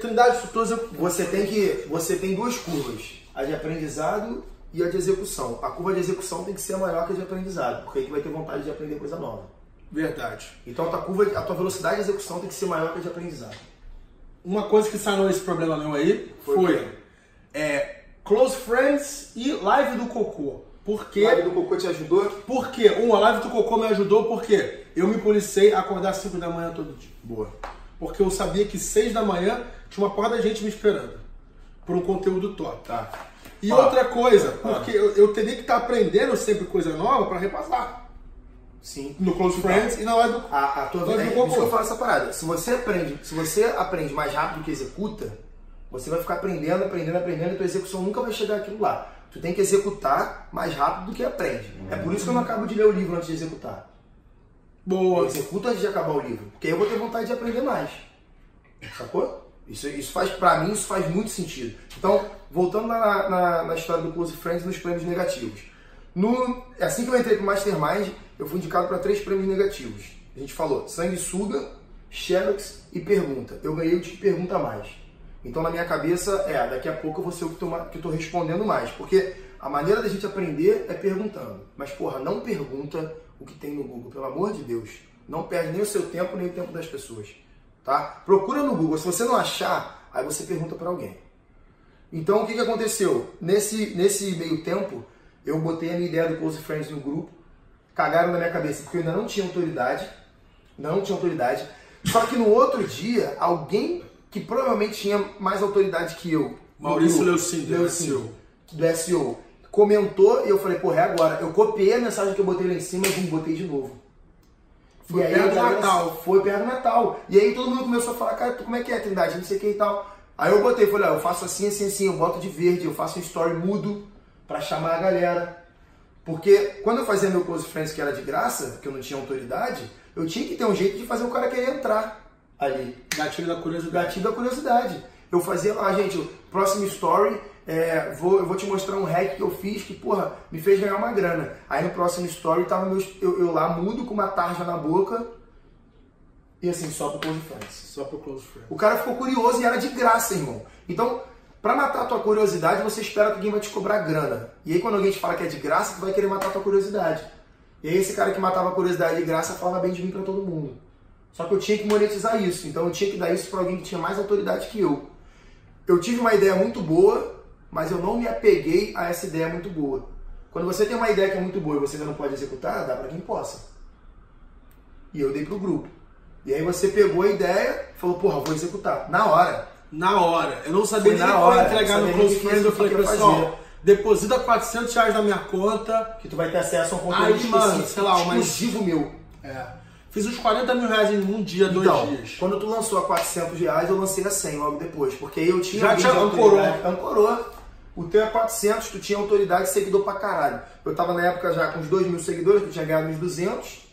Trindade Instrutores, eu... você tem que. Você tem duas curvas. A de aprendizado e a de execução. A curva de execução tem que ser maior que a de aprendizado, porque aí tu vai ter vontade de aprender coisa nova. Verdade. Então a tua curva, a tua velocidade de execução tem que ser maior que a de aprendizado. Uma coisa que sanou esse problema meu aí foi, foi é, Close Friends e Live do Cocô. Porque. Live do Cocô te ajudou? Porque, um, a live do Cocô me ajudou porque eu me policei a acordar às 5 da manhã todo dia. Boa. Porque eu sabia que 6 da manhã tinha uma porra da gente me esperando. Por um conteúdo top. Tá. E outra coisa, porque eu, eu teria que estar aprendendo sempre coisa nova para repassar. Sim. No Close então, Friends e na live do A, a tua vida. É, isso que eu falo essa parada. Se você aprende, se você aprende mais rápido que executa, você vai ficar aprendendo, aprendendo, aprendendo, e tua execução nunca vai chegar aquilo lá. Tu tem que executar mais rápido do que aprende. É por isso que eu não acabo de ler o livro antes de executar. Boa. Eu executo antes de acabar o livro. Porque aí eu vou ter vontade de aprender mais. Sacou? Isso, isso faz, pra mim, isso faz muito sentido. Então, voltando na, na, na história do Close Friends nos prêmios negativos. No, assim que eu entrei pro Mastermind, eu fui indicado para três prêmios negativos. A gente falou sanguessuga, xerox e pergunta. Eu ganhei o de pergunta mais. Então, na minha cabeça, é, daqui a pouco eu vou ser o que estou respondendo mais. Porque a maneira da gente aprender é perguntando. Mas, porra, não pergunta o que tem no Google, pelo amor de Deus. Não perde nem o seu tempo, nem o tempo das pessoas. Tá? Procura no Google. Se você não achar, aí você pergunta para alguém. Então, o que, que aconteceu? Nesse, nesse meio tempo, eu botei a minha ideia do Close Friends no grupo. Cagaram na minha cabeça, porque eu ainda não tinha autoridade. Não tinha autoridade. Só que no outro dia, alguém que provavelmente tinha mais autoridade que eu. Maurício Leucin, do SEO. Do SEO. Comentou e eu falei, porra, é agora. Eu copiei a mensagem que eu botei lá em cima e botei de novo. Foi e perto do Natal. Foi perto do Natal. E aí todo mundo começou a falar, cara, como é que é, Trindade? Não sei o que e tal. Aí eu botei, falei, ah, eu faço assim, assim, assim, eu boto de verde, eu faço um story mudo para chamar a galera. Porque quando eu fazia meu Close Friends que era de graça, que eu não tinha autoridade, eu tinha que ter um jeito de fazer o cara querer entrar ali. Gatilho da curiosidade. Gatilho da curiosidade. Eu fazia lá, gente, próximo story, é, vou, eu vou te mostrar um hack que eu fiz que, porra, me fez ganhar uma grana. Aí no próximo story tava meu, eu, eu lá mudo com uma tarja na boca e assim, só pro Close Friends. Só pro Close Friends. O cara ficou curioso e era de graça, irmão. Então, para matar a tua curiosidade, você espera que alguém vai te cobrar grana. E aí quando alguém te fala que é de graça, tu vai querer matar a tua curiosidade. E aí esse cara que matava a curiosidade de graça falava bem de mim para todo mundo. Só que eu tinha que monetizar isso, então eu tinha que dar isso para alguém que tinha mais autoridade que eu. Eu tive uma ideia muito boa, mas eu não me apeguei a essa ideia muito boa. Quando você tem uma ideia que é muito boa e você ainda não pode executar, dá para quem possa. E eu dei pro grupo. E aí você pegou a ideia, falou, porra, vou executar. Na hora. Na hora. Eu não sabia Foi nem na hora. entregar no Close Friends. Eu falei, pessoal, deposita 400 reais na minha conta. Que tu vai ter acesso a um conteúdo aí, mano, sei lá, exclusivo meu. É. Fiz uns 40 mil reais em um dia, dois então, dias. Quando tu lançou a 400 reais, eu lancei a 100 logo depois. Porque aí eu tinha... Já tinha ancorou. Ancorou. O teu é 400, tu tinha autoridade seguidor pra caralho. Eu tava na época já com uns 2 mil seguidores, eu tinha ganhado uns 200.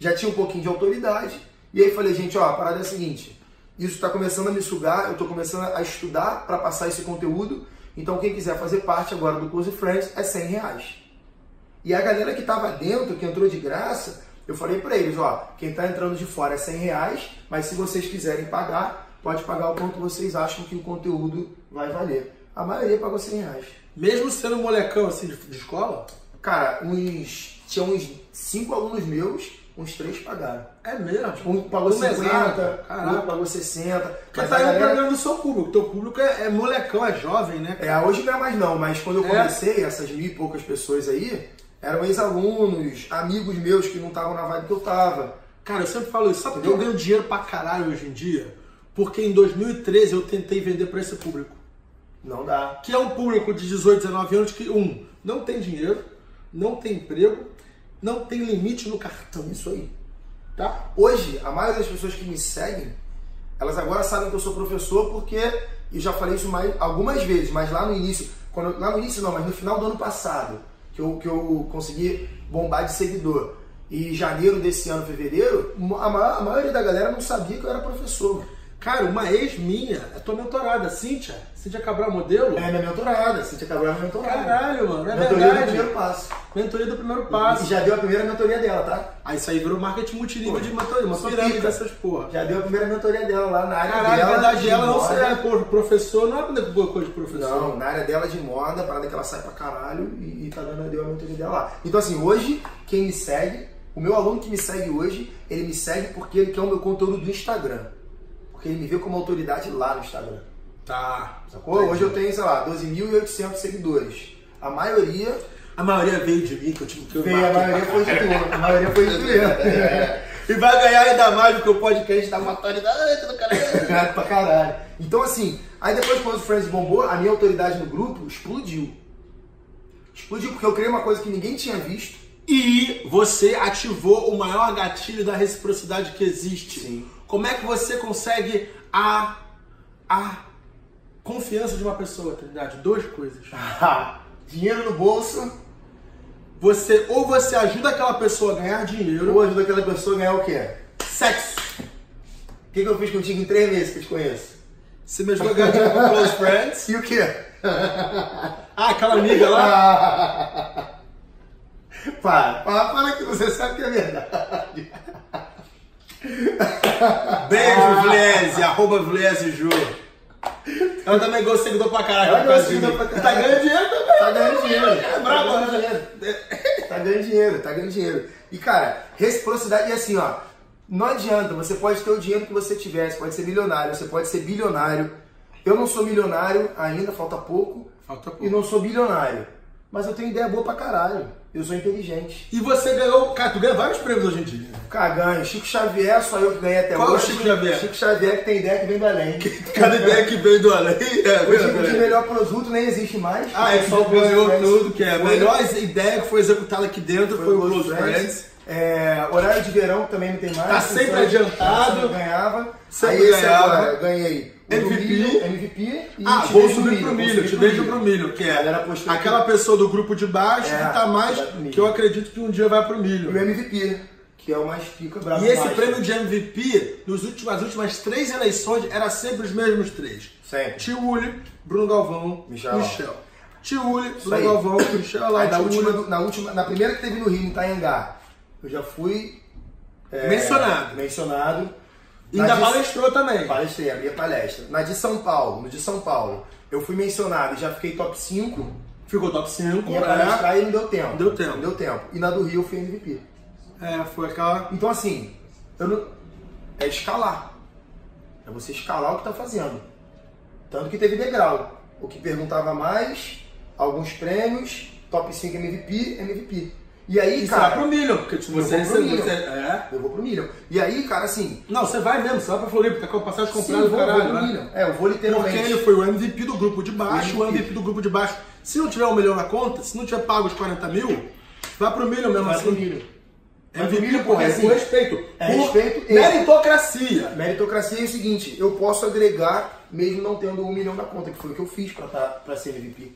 Já tinha um pouquinho de autoridade. E aí falei, gente, ó, a parada é a seguinte. Isso está começando a me sugar, eu estou começando a estudar para passar esse conteúdo. Então quem quiser fazer parte agora do Close Friends é 100 reais. E a galera que estava dentro, que entrou de graça, eu falei para eles, ó, quem está entrando de fora é 100 reais, mas se vocês quiserem pagar, pode pagar o quanto vocês acham que o conteúdo vai valer. A maioria pagou 100 reais. Mesmo sendo um molecão assim de escola? Cara, uns, tinha uns 5 alunos meus uns três pagaram. É mesmo? Um pagou 50, outro pagou 60. Porque tá aí galera... o problema do seu público. O teu público é, é, molecão, é jovem, né? É, hoje não é mais não, mas quando eu é. comecei, é. essas mil e poucas pessoas aí, eram ex-alunos, amigos meus que não estavam na vibe que eu tava. Cara, eu sempre falo isso. Sabe por que eu ganho dinheiro pra caralho hoje em dia? Porque em 2013 eu tentei vender para esse público. Não dá. Que é um público de 18, 19 anos que, um, não tem dinheiro, não tem emprego, não tem limite no cartão. Isso aí. Tá? Hoje, a maioria das pessoas que me seguem, elas agora sabem que eu sou professor porque eu já falei isso mais, algumas vezes, mas lá no início, quando, lá no início não, mas no final do ano passado, que eu, que eu consegui bombar de seguidor. E janeiro desse ano, fevereiro, a, maior, a maioria da galera não sabia que eu era professor. Cara, uma ex minha, é tua mentorada, Cíntia. Cíntia Cabral Modelo. É minha mentorada, Cintia Cabral é minha mentorada. Caralho, mano, é mentoria verdade. do primeiro passo. Mentoria do primeiro E passo. já deu a primeira mentoria dela, tá? Aí isso aí virou marketing multinível Pô, de mentoria, uma pirâmide dessas porra. Já deu a primeira mentoria dela lá na área Caralho, dela. a verdade, de ela não moda. é professor, não é boa coisa de professor. Não, na área dela de moda, parada que ela sai pra caralho e, e tá dando deu a mentoria dela lá. Então assim, hoje, quem me segue, o meu aluno que me segue hoje, ele me segue porque ele quer o meu conteúdo do Instagram. Porque ele me vê como autoridade lá no Instagram. Tá. Sacou? Hoje eu tenho, sei lá, 12.800 seguidores. A maioria A maioria veio de mim, que eu tive que eu veio, a maioria foi de tu. A maioria foi de tu mesmo. E vai ganhar ainda mais porque o podcast tá uma autoridade do caralho. Pra caralho. Então, assim, aí depois quando o Friends bombou, a minha autoridade no grupo explodiu. Explodiu porque eu criei uma coisa que ninguém tinha visto. E você ativou o maior gatilho da reciprocidade que existe. Sim. Como é que você consegue a, a confiança de uma pessoa, Trindade? Duas coisas. Dinheiro no bolso, Você ou você ajuda aquela pessoa a ganhar dinheiro, ou ajuda aquela pessoa a ganhar o quê? sexo. O que, que eu fiz contigo em três meses que eu te conheço? Você me ajudou a ganhar dinheiro com close friends. E o quê? Ah, aquela amiga lá. para, para, para que você sabe que é verdade. Beijo, Vlese, arroba Vlese Ju. Ela também ganhou seguidor pra caralho. Ela ganhou seguidor pra caralho. Tá ganhando dinheiro também. Tá ganhando dinheiro. É brabo, tá ganhando né? dinheiro. Tá ganhando dinheiro, tá ganhando dinheiro. E cara, reciprocidade é assim, ó. Não adianta, você pode ter o dinheiro que você tiver, você pode ser milionário, você pode ser bilionário. Eu não sou milionário ainda, falta pouco. Falta pouco. E não sou bilionário. Mas eu tenho ideia boa pra caralho. Eu sou inteligente. E você ganhou. Cara, tu ganha vários prêmios hoje em dia. Cara, ganho. Chico Xavier, só eu que ganhei até Qual é o hoje. Chico Xavier? Chico Xavier que tem ideia que vem do além. Cada ideia que veio do além. É, O tipo de melhor produto nem existe mais. Ah, é Foi só o Close Friends. tudo, que é a Foi- melhor ideia que foi executada aqui dentro foi, o Close Friends. É, horário de verão também não tem mais. Tá sempre Então, adiantado. ganhava. Sempre Aí esse ganhava. agora, eu ganhei MVP. milho, MVP e Ah, vou subir pro milho, te vejo pro milho, que é aquela pessoa do grupo de baixo É, que tá mais, milho. que eu acredito que um dia vai pro E o milho. MVP, que é o mais pica, bravo E esse mais. prêmio de MVP, nas últimas três eleições, era sempre os mesmos três. Sempre. Tiuli, Bruno Galvão, Michel. Michel. Tiuli, Bruno. Galvão, Michel lá, na última, na última, na primeira que teve no Rio, em Itaiangá, eu já fui é, Mencionado. mencionado. E ainda de- palestrou também. Palestrei, a minha palestra. Na de São Paulo, no de São Paulo, eu fui mencionado e já fiquei top 5. Ficou top 5, Ia né? palestrar e não deu tempo. Deu tempo. Não deu tempo. E na do Rio eu fui MVP. É, foi aquela... Então assim, eu não... é escalar. É você escalar o que tá fazendo. Tanto que teve degrau. O que perguntava mais, alguns prêmios, top 5 MVP, MVP. E aí, E você vai cara, pro milho, porque Eu você vou pro milho. você- É. eu vou pro milhão. E aí, cara, assim, Não, você vai mesmo, você vai pra Floripa, tá com a passagem comprada eu do caralho, vou pro né? É, eu vou Porque literalmente. ele foi o MVP do grupo de baixo, o MVP. MVP do grupo de baixo. Se não tiver um milhão na conta, se não tiver pago os 40 mil, vai pro milho mesmo Vai assim. pro milho. MVP, milho porra, porque, é assim, com respeito. é Por respeito e- meritocracia. Meritocracia é o seguinte, eu posso agregar mesmo não tendo um milhão na conta, que foi o que eu fiz pra, tá, pra ser MVP.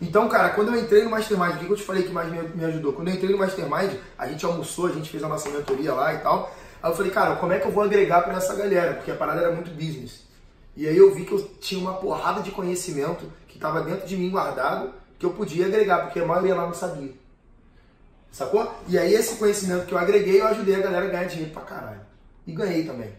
Então, cara, quando eu entrei no Mastermind, o que eu te falei que mais me, me ajudou? Quando eu entrei no Mastermind, a gente almoçou, a gente fez a nossa mentoria lá e tal. Aí eu falei, cara, como é que eu vou agregar pra essa galera? Porque a parada era muito business. E aí eu vi que eu tinha uma porrada de conhecimento que estava dentro de mim guardado, que eu podia agregar, porque a maioria lá não sabia. Sacou? E aí esse conhecimento que eu agreguei, eu ajudei a galera a ganhar dinheiro pra caralho. E ganhei também.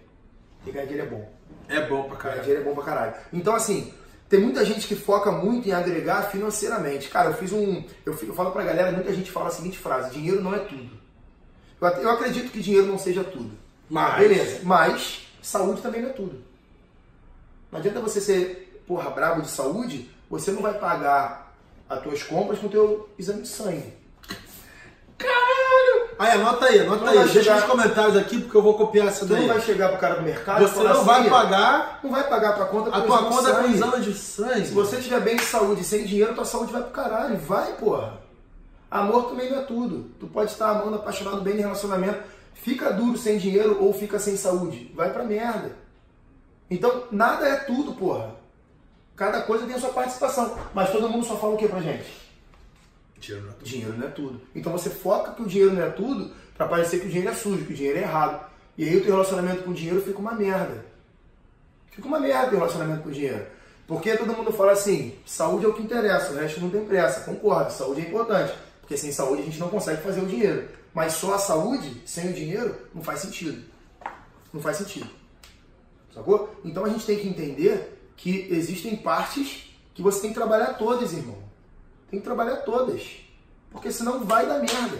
E ganhar dinheiro é bom. É bom pra Ganhar caralho. dinheiro é bom pra caralho. Então, assim, tem muita gente que foca muito em agregar financeiramente. Cara, eu fiz um. Eu, eu falo pra galera, muita gente fala a seguinte frase: dinheiro não é tudo. Eu, eu acredito que dinheiro não seja tudo. Mas- Beleza, mas saúde também não é tudo. Não adianta você ser, porra, brabo de saúde, você não vai pagar as tuas compras com o teu exame de sangue. Caralho! Aí, anota aí, anota Não aí. Deixa chegar- nos comentários aqui, porque eu vou copiar essa Você daí. não vai chegar pro cara do mercado Você não vai assim, pagar Não vai pagar tua conta a tua conta com exame de sangue. Se você estiver bem de saúde e sem dinheiro, tua saúde vai pro caralho. Vai, porra. Amor também não é tudo. Tu pode estar amando, apaixonado, bem no relacionamento. Fica duro sem dinheiro ou fica sem saúde. Vai pra merda. Então, nada é tudo, porra. Cada coisa tem a sua participação. Mas todo mundo só fala o que pra gente? Dinheiro não é tudo. Então você foca que o dinheiro não é tudo pra parecer que o dinheiro é sujo, que o dinheiro é errado. E aí o teu relacionamento com o dinheiro fica uma merda. Fica uma merda o relacionamento com o dinheiro. Porque todo mundo fala assim, saúde é o que interessa, o resto não tem pressa. Concordo, saúde é importante. Porque sem saúde a gente não consegue fazer o dinheiro. Mas só a saúde, sem o dinheiro, não faz sentido. Não faz sentido. Sacou? Então a gente tem que entender que existem partes que você tem que trabalhar todas, irmão. Tem que trabalhar todas. Porque senão vai dar merda.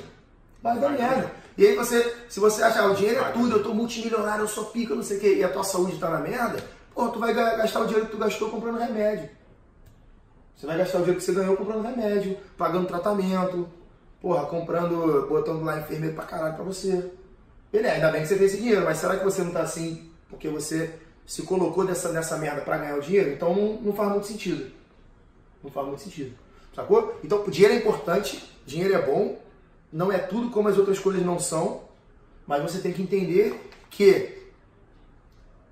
Vai, dar merda. E aí você, se você acha, ah, o dinheiro é tudo, eu tô multimilionário, eu sou pica, não sei o quê, e a tua saúde tá na merda, pô, tu vai gastar o dinheiro que tu gastou comprando remédio. Você vai gastar o dinheiro que você ganhou comprando remédio, pagando tratamento, porra, comprando, botando lá enfermeiro pra caralho pra você. Beleza, ainda bem que você tem esse dinheiro, mas será que você não tá assim porque você se colocou nessa, nessa merda para ganhar o dinheiro? Então não, não faz muito sentido. Não faz muito sentido. Sacou? Então, o dinheiro é importante, dinheiro é bom, não é tudo como as outras coisas não são, mas você tem que entender que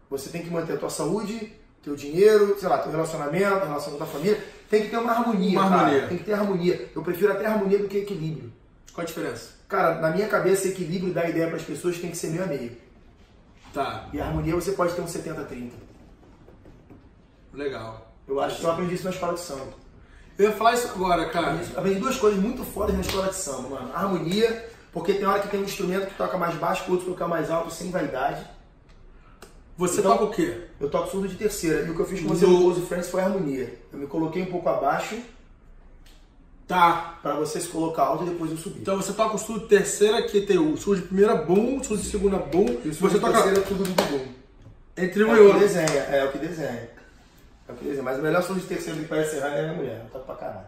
você tem que manter a tua saúde, teu dinheiro, sei lá, teu relacionamento, relação com a tua família, tem que ter uma harmonia, uma harmonia. Tem que ter harmonia. Eu prefiro até harmonia do que equilíbrio. Qual a diferença? Cara, na minha cabeça, equilíbrio dá ideia para as pessoas que tem que ser meio a meio. Tá. E a harmonia você pode ter um 70-30. Legal. Eu acho que eu aprendi isso na escola de samba. Eu ia falar isso agora, cara. Eu aprendi duas coisas muito fodas na escola de samba, mano. Harmonia, porque tem hora que tem um instrumento que toca mais baixo, que o outro toca mais alto, sem vaidade. Você então, toca o quê? Eu toco surdo de terceira. E o que eu fiz com você no Close Friends foi harmonia. Eu me coloquei um pouco abaixo. Tá. Pra você se colocar alto e depois eu subir. Então você toca o surdo de terceira, que tem o surdo de primeira boom, o surdo de segunda boom. E o surdo você de toca... terceira é tudo do boom. Entre um é e outro. É o que desenha, é o que desenha. É o que desenha. Mas o melhor surdo de terceira que parece ser é a minha mulher. Ela toca pra caralho.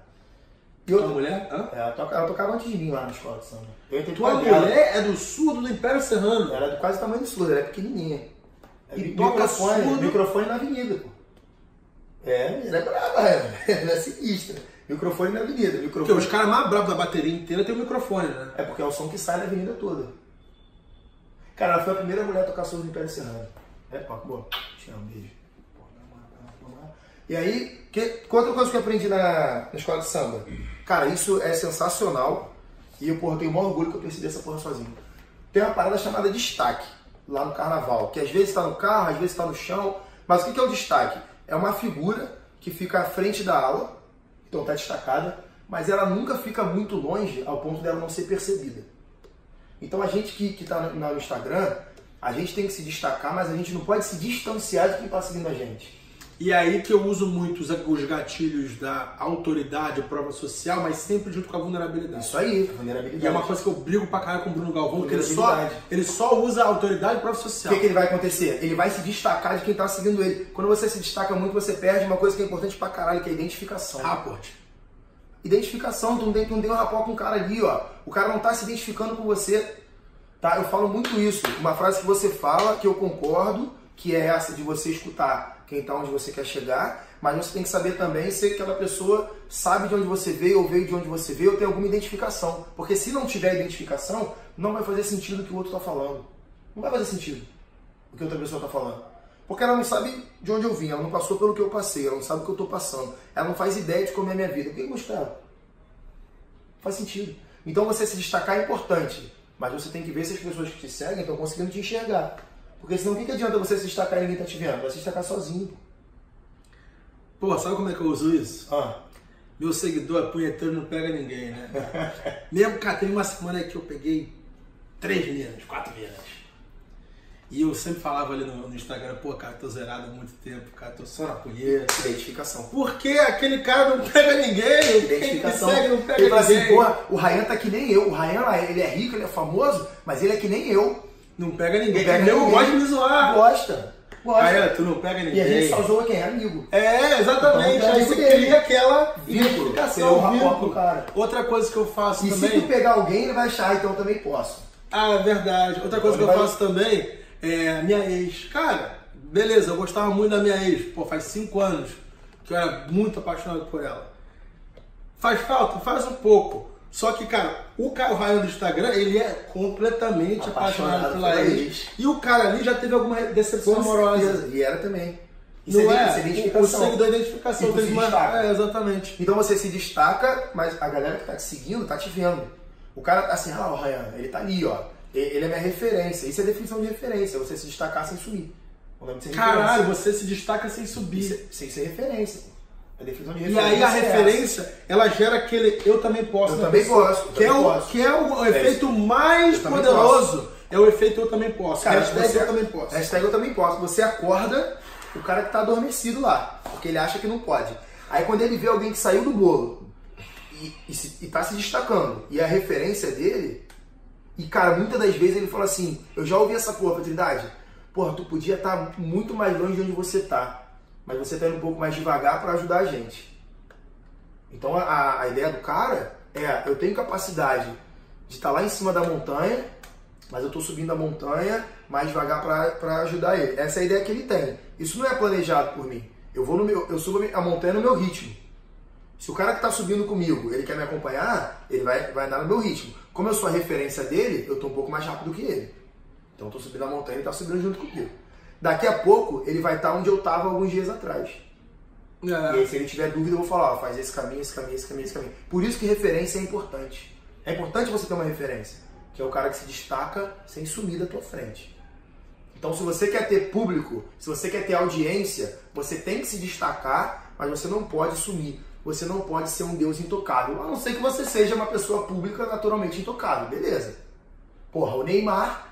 E outra mulher? Hã? É, ela, toca, ela tocava antes de mim lá na escola de samba. Eu Tua mulher é do surdo do Império Serrano. Ela é do quase o tamanho do surdo, ela é pequenininha. É e toca microfone, surdo. microfone na avenida, pô. É, ela é brava, ela é sinistra. Microfone na avenida. Microfone... Porque os caras mais bravos da bateria inteira tem o microfone, né? É porque é o som que sai da avenida toda. Cara, ela foi a primeira mulher a tocar surdo no Império Serrano. É, pô, pô, te amo, beijo. E aí, que, outra coisa que eu aprendi na, na escola de samba? Cara, isso é sensacional. E eu, porra, tenho o maior orgulho que eu percebi essa porra sozinho. Tem uma parada chamada destaque lá no carnaval, que às vezes está no carro, às vezes está no chão. Mas o que é o destaque? É uma figura que fica à frente da aula, então está destacada, mas ela nunca fica muito longe ao ponto dela não ser percebida. Então a gente que está no, no Instagram, a gente tem que se destacar, mas a gente não pode se distanciar de quem está seguindo a gente. E aí que eu uso muito os, os gatilhos da autoridade, prova social, mas sempre junto com a vulnerabilidade. Isso aí, vulnerabilidade. E é uma coisa que eu brigo pra caralho com o Bruno Galvão, porque ele só, ele só usa autoridade e prova social. O que, que ele vai acontecer? Ele vai se destacar de quem tá seguindo ele. Quando você se destaca muito, você perde uma coisa que é importante pra caralho, que é a identificação. Rapport. Identificação, tu não tem, tu não tem um rapport com o cara ali, ó. O cara não tá se identificando com você. Tá? Eu falo muito isso. Uma frase que você fala, que eu concordo, que é essa de você escutar quem está onde você quer chegar, mas você tem que saber também se aquela pessoa sabe de onde você veio ou veio de onde você veio ou tem alguma identificação. Porque se não tiver identificação, não vai fazer sentido o que o outro está falando. Não vai fazer sentido o que outra pessoa está falando. Porque ela não sabe de onde eu vim, ela não passou pelo que eu passei, ela não sabe o que eu estou passando, ela não faz ideia de como é a minha vida. O que eu mostrar? Não faz sentido. Então você se destacar é importante, mas você tem que ver se as pessoas que te seguem estão conseguindo te enxergar. Porque senão o que, que adianta você se destacar e ninguém tá te vendo? Vai se destacar sozinho. Pô, sabe como é que eu uso isso? Ah. Meu seguidor é punheteiro não pega ninguém, né? Mesmo, cara, tem uma semana que eu peguei três meninas, quatro meninas. E eu sempre falava ali no, no, Instagram, pô, cara, tô zerado há muito tempo, cara, tô só na punheta. Identificação. Porque aquele cara não pega ninguém. Identificação. Quem segue não pega ele assim, ninguém. assim, pô, o Ryan tá que nem eu. O Ryan, ele é rico, ele é famoso, mas ele é que nem eu. Não pega ninguém. Não pega ninguém. gosta de me zoar. Gosta. Gosta. Aí, tu não pega ninguém. E a gente só zoa quem é amigo. É, exatamente. Então, aí você cria aquela identificação, vínculo. Cara. Outra coisa que eu faço e também... E se tu pegar alguém, ele vai achar, então eu também posso. Ah, é verdade. Outra coisa que eu vai... faço também é minha ex. Cara, beleza, eu gostava muito da minha ex. Pô, faz cinco anos que eu era muito apaixonado por ela. Faz falta? Faz um pouco. Só que, cara, o Caio Ryan do Instagram, ele é completamente apaixonado, apaixonado pela ex. ex. E o cara ali já teve alguma decepção Com amorosa. Certeza. E era também. Isso não é? é? Identificação. O seguidor da identificação. E uma... É, exatamente. Então você se destaca, mas a galera que tá te seguindo tá te vendo. O cara tá assim, ah, o Ryan, ele tá ali, ó. Ele é minha referência. Isso é definição de referência, você se destacar sem sumir. Caralho, referência. você se destaca sem subir. Sem, sem ser referência. A definição de E referência. aí a é essa. referência, ela gera aquele eu também posso. Eu também pessoa, posso, eu Que é, o, posso. que é o É efeito mais poderoso. É o efeito eu também posso. Cara, Hashtag você- eu também posso. Hashtag eu também posso. Você acorda o cara que tá adormecido lá, porque ele acha que não pode. Aí quando ele vê alguém que saiu do bolo e, e, se- e tá se destacando, e a referência dele, e cara, muitas das vezes ele fala assim, eu já ouvi essa porra, Trindade, porra, tu podia estar muito mais longe de onde você tá, mas você tá indo um pouco mais devagar para ajudar a gente. Então a, a ideia do cara é, eu tenho capacidade de estar lá em cima da montanha, mas eu estou subindo a montanha mais devagar para ajudar ele. Essa é a ideia que ele tem. Isso não é planejado por mim. Eu vou no meu, eu subo a montanha no meu ritmo. Se o cara que está subindo comigo, ele quer me acompanhar, ele vai, vai andar no meu ritmo. Como eu sou a referência dele, eu estou um pouco mais rápido que ele. Então eu estou subindo a montanha e ele está subindo junto comigo. Daqui a pouco, ele vai estar onde eu estava alguns dias atrás. E aí, É. se ele tiver dúvida, eu vou falar, ó, faz esse caminho, esse caminho, esse caminho, esse caminho. Por isso que referência é importante. É importante você ter uma referência, que é o cara que se destaca sem sumir da tua frente. Então, se você quer ter público, se você quer ter audiência, você tem que se destacar, mas você não pode sumir. Você não pode ser um Deus intocável. A não ser que você seja uma pessoa pública naturalmente intocável, beleza. Porra, o Neymar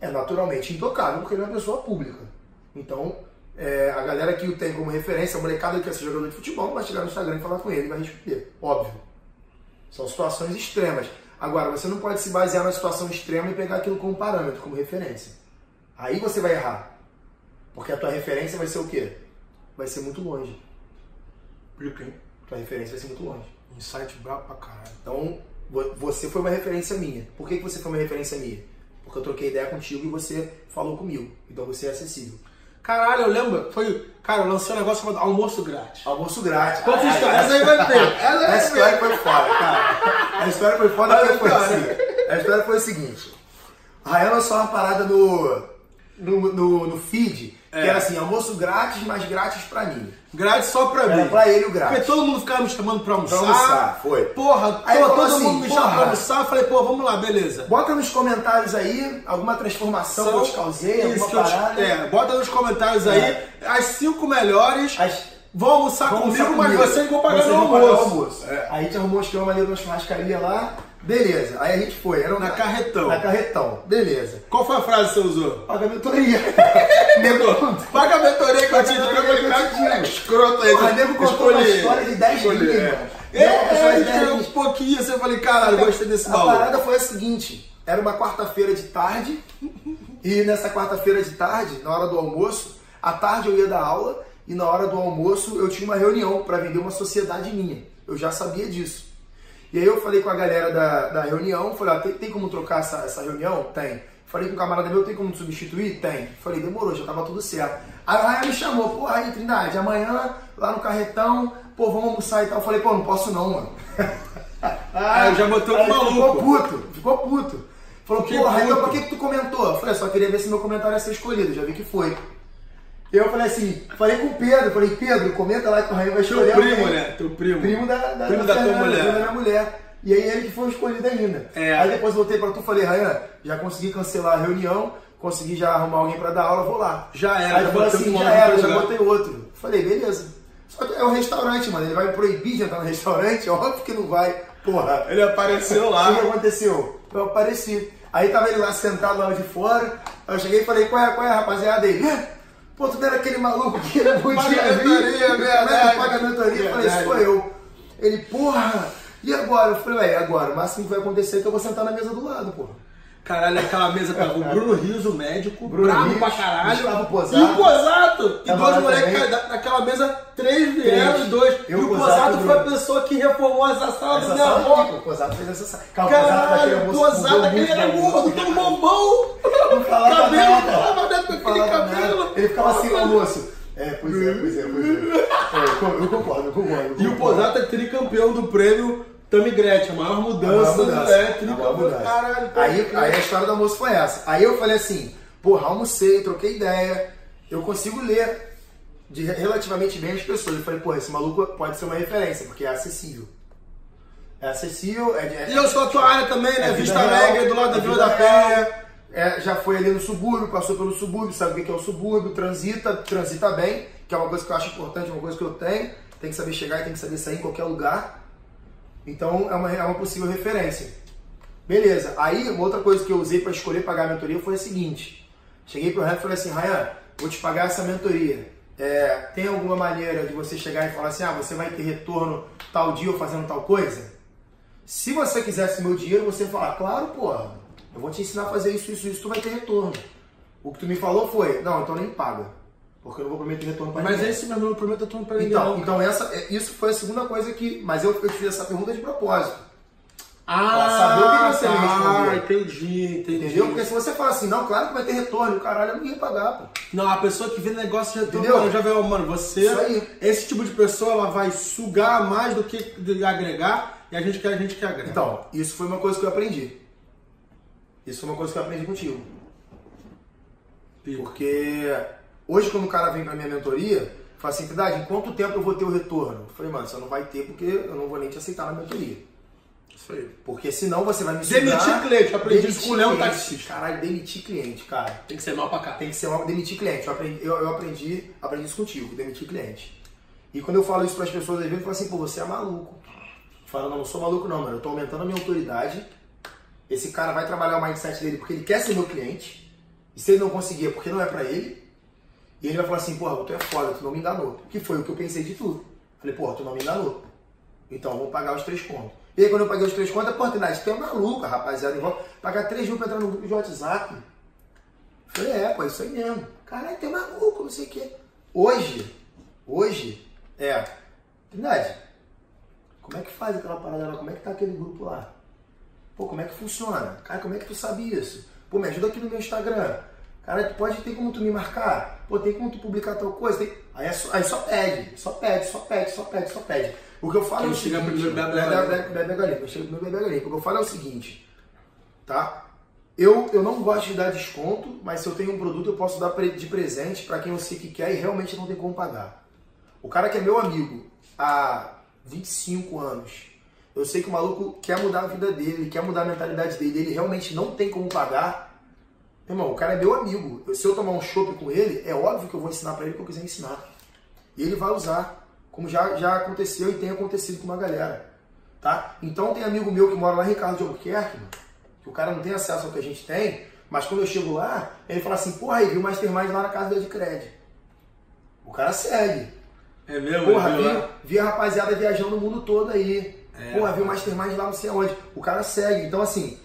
é naturalmente intocável porque ele é uma pessoa pública. Então, é, a galera que o tem como referência, a molecada que quer ser jogador de futebol, vai chegar no Instagram e falar com ele, vai responder. Óbvio. São situações extremas. Agora, você não pode se basear na situação extrema e pegar aquilo como parâmetro, como referência. Aí você vai errar. Porque a tua referência vai ser o quê? Vai ser muito longe. Explica, hein? Tua referência vai ser muito longe. Insight brabo pra caralho. Então, vo- você foi uma referência minha. Por que que você foi uma referência minha? Porque eu troquei ideia contigo e você falou comigo. Então você é acessível. Caralho, eu lembro. Foi. Cara, eu lancei um negócio chamado almoço grátis. Almoço grátis. Conta Ai, história. ai, Essa aí vai ter. Essa aí vai A história foi foda, cara. A história foi foda porque foi assim. A história foi o seguinte. A Rayan lançou uma parada no, no, no, no feed, que É. era assim, almoço grátis, mas grátis pra mim. Grátis só pra Era mim. pra ele o Porque grátis. todo mundo ficava me chamando pra almoçar. Pra almoçar, foi. Porra, Aí falou todo assim, mundo me chamou porra. pra almoçar. Eu falei, pô, vamos lá, beleza. Bota nos comentários aí alguma transformação que eu te causei, Isso alguma que eu te- parada. É, bota nos comentários aí É. as cinco melhores. As- Vão almoçar Vamos comigo, almoçar mas comigo. vocês vão pagar Vocês meu almoço. almoço. É. Aí a gente arrumou um esquema maneiro na churrascaria lá. Beleza. Aí a gente foi. Era um- Na Carretão. Na carretão. Beleza. Qual foi a frase que você usou? Paga a mentoria. Nego, paga a mentoria que eu te digo. Eu falei, a cara, escroto aí. Porra, nego contou uma história de 10 escolhi, mil, é. irmão. É, é, história de ele 10 tirou mil. um pouquinho assim, eu falei, caralho, gostei desse A valor. parada foi a seguinte: era uma quarta-feira de tarde, e nessa quarta-feira de tarde, na hora do almoço, à tarde eu ia dar aula, e na hora do almoço eu tinha uma reunião para vender uma sociedade minha. Eu já sabia disso. E aí eu falei com a galera da, da reunião, falei, ah, tem, tem como trocar essa, essa reunião? Tem. Falei com o camarada meu, tem como substituir? Tem. Falei, demorou, já tava tudo certo. Aí o Raia me chamou, pô, aí Trindade, amanhã lá no carretão, pô, vamos almoçar e tal. Eu falei, pô, não posso não, mano. Ah, já botou Aí ele maluco. Ficou puto, ficou puto. Falou, porra, então por que, que tu comentou? Eu falei, só queria ver se meu comentário ia ser escolhido, já vi que foi. Eu falei assim, falei com o Pedro, falei, Pedro, comenta lá que o Rainha vai Teu escolher. primo, alguém. né? Teu primo. Primo da, da, Primo da tua Fernanda, mulher. primo da minha mulher. E aí ele que foi o escolhido ainda. É. Aí depois voltei pra tu e falei, Rayan, já consegui cancelar a reunião, consegui já arrumar alguém pra dar aula, vou lá. Já era, Aí já falou botei assim, um já era, já botei outro. Falei, beleza. Só que é um restaurante, mano. Ele vai me proibir de entrar no restaurante? Óbvio que não vai. Porra. Ele apareceu O lá. que que aconteceu? Eu apareci. Aí tava ele lá sentado lá de fora. Aí eu cheguei e falei, qual é, qual é, rapaziada? Ele, "Ah, pô, tu não era aquele maluco que não podia vir? é verdade. paga a mentoria? Eu falei, Verdade. sou eu. Ele, porra, e agora? Eu falei, ué, agora? O máximo que vai acontecer é que eu vou sentar na mesa do lado, porra. Caralho, aquela mesa tava o Bruno Rios, o médico, Bruno bravo Rios, pra caralho. Gustavo Posato. E o Posato. E Tava dois moleques, naquela mesa, três vieram e dois. Eu, e o Posato foi a pessoa que reformou essa sala do Essa minha avó. o Posato fez essa sala. Caralho, o Posato, aquele era gordo, todo bombão. Não falava Cabelo, nada. falava nada com aquele cabelo. Ele ficava assim almoço. É, pois é, pois é, pois é. É, Eu concordo, eu concordo. eu E o concordo. Posato é tricampeão do prêmio Tammy Gretchen, a maior A mudança. maior mudança. É, A maior mudança. Caralho. Aí, aí a história do almoço foi essa. Aí eu falei assim, porra, almocei, troquei ideia, eu consigo ler de relativamente bem as pessoas. Eu falei, porra, esse maluco pode ser uma referência, porque é acessível. É acessível, é, é, E eu sou a tua área também, né? é Vista Alegre, do lado da é Vila vida da. Penha. é, já foi ali no subúrbio, passou pelo subúrbio, sabe o que é o subúrbio, transita, transita bem, que é uma coisa que eu acho importante, uma coisa que eu tenho. Tem que saber chegar e tem que saber sair em qualquer lugar. Então é uma, é uma possível referência. Beleza. Aí, uma outra coisa que eu usei para escolher pagar a mentoria foi a seguinte. Cheguei pro Ryan e falei assim, Ryan, vou te pagar essa mentoria. É, tem alguma maneira de você chegar e falar assim, ah, você vai ter retorno tal dia ou fazendo tal coisa? Se você quisesse meu dinheiro, você falar, claro, porra, eu vou te ensinar a fazer isso, isso, isso, tu vai ter retorno. O que tu me falou foi, não, então nem paga. Porque eu não vou prometer retorno para Mas ninguém. esse mesmo não prometo retorno pra ninguém. Então, não, então essa, é- isso foi a segunda coisa que. Mas eu, eu fiz essa pergunta de propósito. Ah, saber o que você me tá, respondeu. entendi, entendi. Entendeu? Porque se você fala assim, não, claro que vai ter retorno, caralho, eu não ia pagar, pô. Não, a pessoa que vê negócio de retorno, mano, já vê, ó, mano, você, Isso aí. esse tipo de pessoa, ela vai sugar mais do que agregar, e a gente quer, a gente quer agregar. Então, isso foi uma coisa que eu aprendi. Isso foi uma coisa que eu aprendi contigo. Pico. Porque hoje, quando o cara vem pra minha mentoria, fala assim, Verdade, em quanto tempo eu vou ter o retorno? Eu falei, mano, você não vai ter porque eu não vou nem te aceitar na mentoria. Isso aí. Porque senão você vai me sugar... Demitir cliente, eu aprendi isso com o Leão cliente. Taxista. Caralho, demitir cliente, cara. Tem que ser mal pra cá. Tem que ser uma, demitir cliente. Eu aprendi, eu, eu aprendi, aprendi isso contigo, demitir cliente. E quando eu falo isso para as pessoas, às vezes, eu falo assim, pô, você é maluco. Eu falo, não, não sou maluco não, mano. Eu tô aumentando a minha autoridade. Esse cara vai trabalhar o mindset dele porque ele quer ser meu cliente. E se ele não conseguir é porque não é pra ele. E ele vai falar assim, porra, tu é foda, tu não me enganou. Que foi o que eu pensei de tudo. Falei, porra, tu não me enganou. Então, vou pagar os três contos. E aí, quando eu paguei os três contos, a oportunidade, tu é maluca, rapaziada. Eu pagar três mil pra entrar no grupo de WhatsApp. Falei, é, pô, é isso aí mesmo. Caralho, tem maluco, não sei o quê. Hoje, hoje, é, Trindade, como é que faz aquela parada lá? Como é que tá aquele grupo lá? Pô, como é que funciona? Cara, como é que tu sabe isso? Pô, me ajuda aqui no meu Instagram. Cara, tu pode ter como tu me marcar? Pô, tem como tu publicar tal coisa? Tem... Aí, é só, aí só pede, só pede, só pede, só pede, só pede. O que eu falo Quem é o seguinte... primeiro bebe a galinha. chega primeiro bebe a. O que eu falo é o seguinte, tá? Eu, eu não gosto de dar desconto, mas se eu tenho um produto eu posso dar de presente para quem eu sei que quer e realmente não tem como pagar. O cara que é meu amigo há 25 anos, eu sei que o maluco quer mudar a vida dele, ele quer mudar a mentalidade dele, ele realmente não tem como pagar. Irmão, o cara é meu amigo. Se eu tomar um chopp com ele, é óbvio que eu vou ensinar para ele o que eu quiser ensinar. E ele vai usar, como já, já aconteceu e tem acontecido com uma galera. Tá? Então tem amigo meu que mora lá em Ricardo de Albuquerque, mano, que o cara não tem acesso ao que a gente tem, mas quando eu chego lá, ele fala assim, porra, aí, viu o Mastermind lá na casa do Edcred. O cara segue. É mesmo? Porra, vi, vi a rapaziada viajando no mundo todo aí. É, Porra, vi o. Mastermind lá não sei aonde. O cara segue. Então, assim,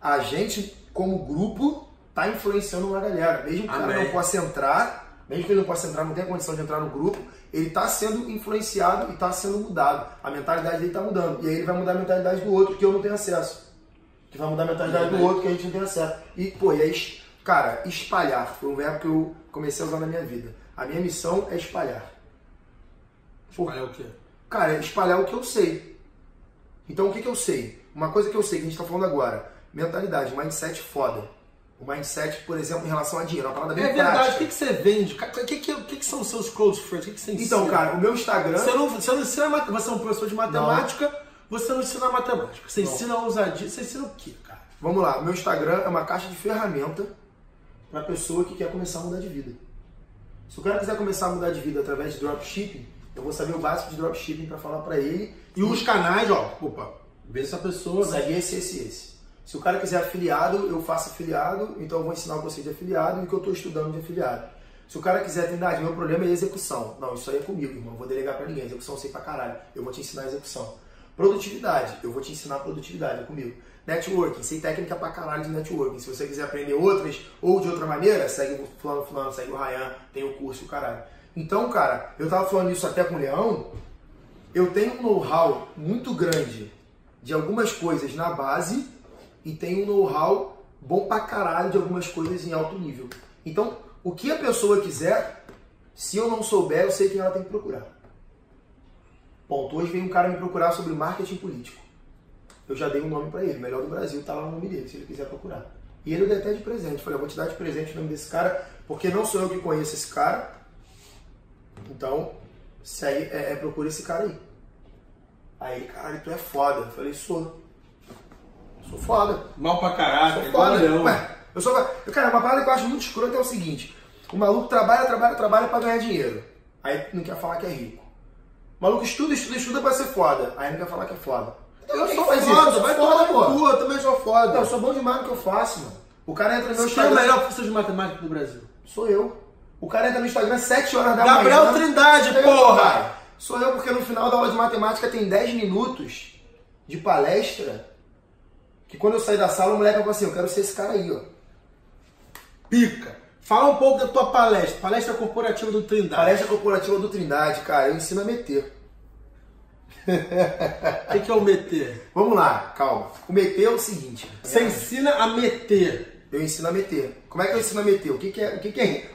a gente, como grupo, tá influenciando uma galera. Mesmo que o cara não possa entrar, mesmo que ele não possa entrar, não tenha condição de entrar no grupo, ele tá sendo influenciado e tá sendo mudado. A mentalidade dele tá mudando. E aí ele vai mudar a mentalidade do outro que eu não tenho acesso. Que vai mudar a mentalidade do outro que a gente não tem acesso. E, pô, e aí, es- cara, espalhar foi um verbo que eu comecei a usar na minha vida. A minha missão é espalhar. Olha o quê? Cara, é espalhar o que eu sei. Então, o que, que eu sei? Uma coisa que eu sei, que a gente está falando agora. Mentalidade, mindset foda. O mindset, por exemplo, em relação a dinheiro. Uma parada bem É verdade, o prática. que, que você vende? O que, que, o que, que são os seus close friends? O que, que você ensina? Então, cara, o meu Instagram... Você não, você não ensina você é um professor de matemática, você não ensina matemática. Você Não. ensina a ousadia. Você ensina o quê, cara? Vamos lá, o meu Instagram é uma caixa de ferramenta para pessoa que quer começar a mudar de vida. Se o cara quiser começar a mudar de vida através de dropshipping, eu vou saber o básico de dropshipping para falar para ele E os canais, ó, opa, vê essa pessoa, né? Segue esse, esse, esse. Se o cara quiser afiliado, eu faço afiliado, então eu vou ensinar sei de afiliado e o que eu estou estudando de afiliado. Se o cara quiser, Trindade, meu problema é execução. Não, isso aí é comigo, irmão. Vou delegar para ninguém. Execução eu sei pra caralho. Eu vou te ensinar a execução. Produtividade, eu vou te ensinar produtividade, é comigo. Networking, sei técnica pra caralho de networking. Se você quiser aprender outras ou de outra maneira, segue o fulano, fulano, segue o Ryan, tem o curso, o caralho. Então, cara, eu tava falando isso até com o Leão, eu tenho um know-how muito grande de algumas coisas na base e tenho um know-how bom pra caralho de algumas coisas em alto nível. Então, o que a pessoa quiser, se eu não souber, eu sei quem ela tem que procurar. Ponto. Hoje veio um cara me procurar sobre marketing político. Eu já dei um nome pra ele, melhor do Brasil, tá lá no nome dele, se ele quiser procurar. E ele eu dei até de presente. Falei, eu vou te dar de presente o nome desse cara, porque não sou eu que conheço esse cara. Então, se aí é, é procura esse cara aí. Aí caralho, tu é foda. Eu falei, sou. Sou foda. Mal pra caraca, Sou igual foda. leão. Ué, Eu só, cara, uma parada que eu acho muito escrota é o seguinte: o maluco trabalha, trabalha, trabalha pra ganhar dinheiro. Aí não quer falar que é rico. O maluco estuda, estuda, estuda pra ser foda. Aí não quer falar que é foda. Eu Quem sou foda, isso? Eu sou vai foda, pô. cu, eu também sou foda. Não, eu sou bom demais no que eu faço, mano. O cara entra no meu Quem é o Instagram. melhor professor de matemática do Brasil? Sou eu. O cara entra no Instagram às 7 horas da Gabriel manhã. Trindade, Sou eu, porra! cara. Sou eu porque no final da aula de matemática tem 10 minutos de palestra que quando eu sair da sala o moleque vai assim, eu quero ser esse cara aí, ó. Pica. Fala um pouco da tua palestra. Palestra corporativa do Trindade. Palestra corporativa do Trindade, cara, eu ensino a meter. O que, que é o meter? Vamos lá, calma. O meter é o seguinte. Você ensina a meter. Eu ensino a meter. Como é que eu ensino a meter? O que, que é? O que, que é?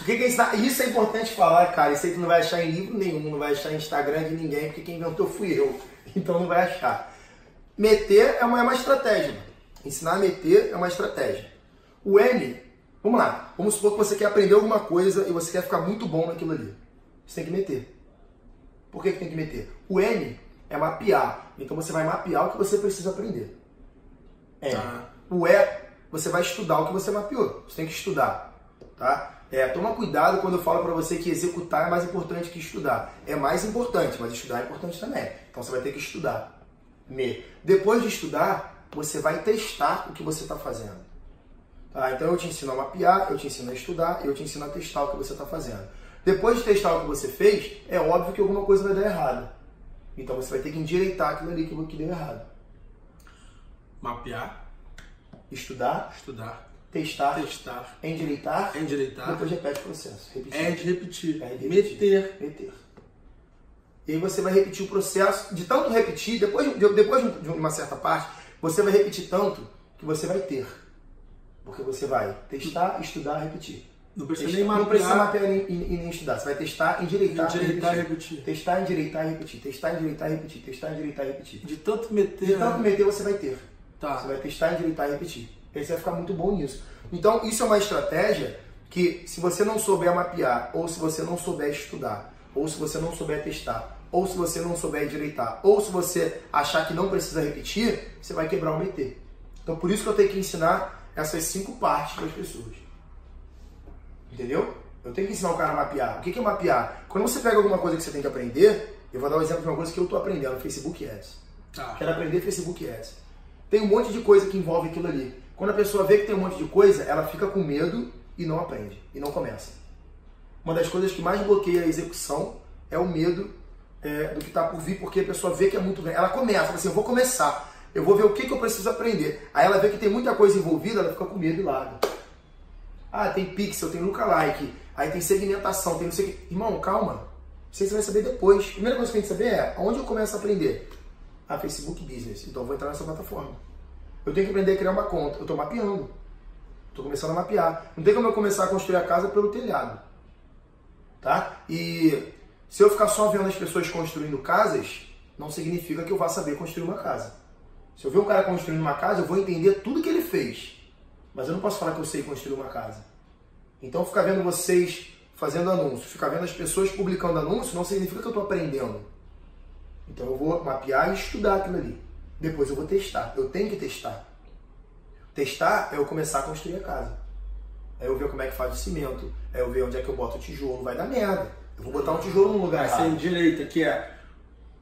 O que, que é ensinar? Isso é importante falar, cara. Isso aí tu não vai achar em livro nenhum, não vai achar em Instagram de ninguém, porque quem inventou fui eu. Então não vai achar. Meter é uma, é uma estratégia. Ensinar a meter é uma estratégia. O M, vamos lá. Vamos supor que você quer aprender alguma coisa e você quer ficar muito bom naquilo ali. Você tem que meter. Por que, que tem que meter? O M é mapear. Então você vai mapear o que você precisa aprender. É. Tá. O E, você vai estudar o que você mapeou. Você tem que estudar, tá? É, toma cuidado quando eu falo pra você que executar é mais importante que estudar. É mais importante, mas estudar é importante também. Então você vai ter que estudar. Me. Depois de estudar, você vai testar o que você está fazendo. Tá? Então eu te ensino a mapear, eu te ensino a estudar, eu te ensino a testar o que você está fazendo. Depois de testar o que você fez, é óbvio que alguma coisa vai dar errado. Então você vai ter que endireitar aquilo ali que deu errado. Mapear, Estudar, estudar, testar, testar, endireitar, endireitar, depois repete o processo. Repetir. é de repetir, É de repetir. meter. Meter. E aí você vai repetir o processo, de tanto repetir, depois, de, depois de uma certa parte, você vai repetir tanto que você vai ter. Porque você vai testar, estudar, repetir. Não precisa Testar- nem não precisa mapear, mapear e, e- e nem estudar. Você vai testar, endireitar, endireitar e repetir. repetir. Testar, endireitar e repetir. Testar, endireitar e repetir. Testar, endireitar e repetir. De tanto meter. De tanto né? meter, você vai ter. Tá. Você vai testar, endireitar e repetir. Aí você vai ficar muito bom nisso. Então, isso é uma estratégia que, se você não souber mapear, ou se você não souber estudar, ou se você não souber testar, ou se você não souber endireitar, ou se você achar que não precisa repetir, você vai quebrar o meter. Então, por isso que eu tenho que ensinar essas cinco partes para as pessoas. Entendeu? Eu tenho que ensinar o cara a mapear. O que é mapear? Quando você pega alguma coisa que você tem que aprender, eu vou dar um exemplo de uma coisa que eu estou aprendendo, Facebook Ads. Tá. Quero aprender Facebook Ads. Tem um monte de coisa que envolve aquilo ali. Quando a pessoa vê que tem um monte de coisa, ela fica com medo e não aprende, e não começa. Uma das coisas que mais bloqueia a execução é o medo é, do que está por vir, porque a pessoa vê que é muito grande. Ela começa, assim, eu vou começar, eu vou ver o que, que eu preciso aprender. Aí ela vê que tem muita coisa envolvida, ela fica com medo e larga. Ah, tem pixel, tem lookalike, aí tem segmentação, tem não sei o que. Irmão, calma. Isso aí você vai saber depois. A primeira coisa que a gente saber é onde eu começo a aprender. Ah, Facebook Business. Então eu vou entrar nessa plataforma. Eu tenho que aprender a criar uma conta. Eu estou mapeando. Estou começando a mapear. Não tem como eu começar a construir a casa pelo telhado. Tá? E se eu ficar só vendo as pessoas construindo casas, não significa que eu vá saber construir uma casa. Se eu ver um cara construindo uma casa, eu vou entender tudo que ele fez. Mas eu não posso falar que eu sei construir uma casa. Então ficar vendo vocês fazendo anúncios, ficar vendo as pessoas publicando anúncios, não significa que eu estou aprendendo. Então eu vou mapear e estudar aquilo ali. Depois eu vou testar. Eu tenho que testar. Testar é eu começar a construir a casa. É eu ver como é que faz o cimento. É eu ver onde é que eu boto o tijolo. Vai dar merda. Eu vou botar um tijolo no lugar Vai ser errado. direita, que é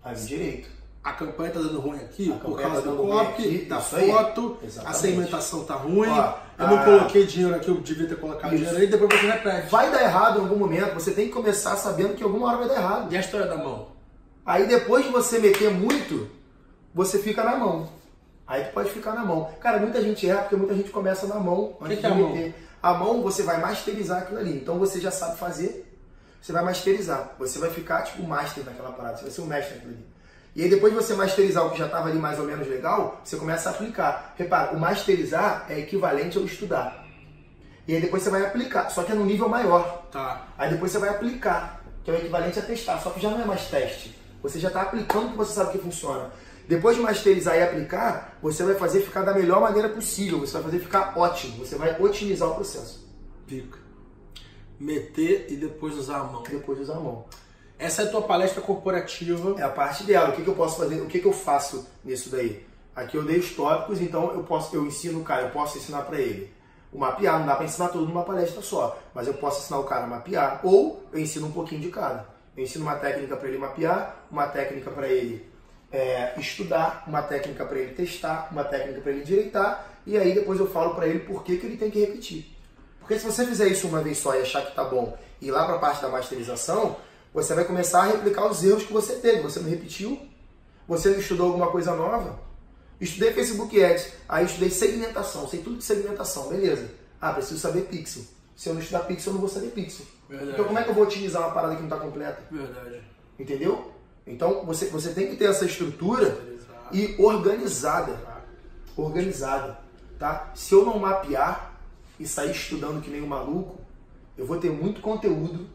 Aí direito. a campanha tá dando ruim aqui A por causa tá do copy, aqui, da aí. foto, a segmentação tá ruim, Ó, eu não coloquei dinheiro aqui, eu devia ter colocado Isso. dinheiro aí, depois você repete. Vai dar errado em algum momento. Você tem que começar sabendo que alguma hora vai dar errado. E a história da mão? Aí depois de você meter muito, você fica na mão. Aí tu pode ficar na mão. Cara, muita gente erra porque muita gente começa na mão antes que é de a mão? meter. A mão você vai masterizar aquilo ali. Então você já sabe fazer, você vai masterizar. Você vai ficar tipo master naquela parada, você vai ser um mestre naquilo ali. E aí depois de você masterizar o que já estava ali mais ou menos legal, você começa a aplicar. Repara, o masterizar é equivalente ao estudar. E aí depois você vai aplicar, só que é no nível maior. Tá. Aí depois você vai aplicar, que é o equivalente a testar, só que já não é mais teste. Você já está aplicando o que você sabe que funciona. Depois de masterizar e aplicar, você vai fazer ficar da melhor maneira possível. Você vai fazer ficar ótimo. Você vai otimizar o processo. Pica. Meter e depois usar a mão. Depois de usar a mão. Essa é a tua palestra corporativa. É a parte dela. O que, que eu posso fazer? O que, que eu faço nisso daí? Aqui eu dei os tópicos, então eu posso, eu ensino o cara, eu posso ensinar para ele O mapear não dá para ensinar tudo numa palestra só, mas eu posso ensinar o cara a mapear ou eu ensino um pouquinho de cada. Eu ensino uma técnica para ele mapear, uma técnica para ele é, estudar, uma técnica para ele testar, uma técnica para ele endireitar e aí depois eu falo para ele por que, que ele tem que repetir. Porque se você fizer isso uma vez só e achar que tá bom e ir lá para a parte da masterização, você vai começar a replicar os erros que você teve. Você não repetiu, você não estudou alguma coisa nova. Estudei Facebook Ads, aí estudei segmentação, sei tudo de segmentação, beleza. Ah, preciso saber pixel. Se eu não estudar pixel, eu não vou saber pixel. Verdade. Então como é que eu vou otimizar uma parada que não está completa? Verdade. Entendeu? Então você, você tem que ter essa estrutura e organizada. Organizada. Tá? Se eu não mapear, e sair estudando que nem um maluco, eu vou ter muito conteúdo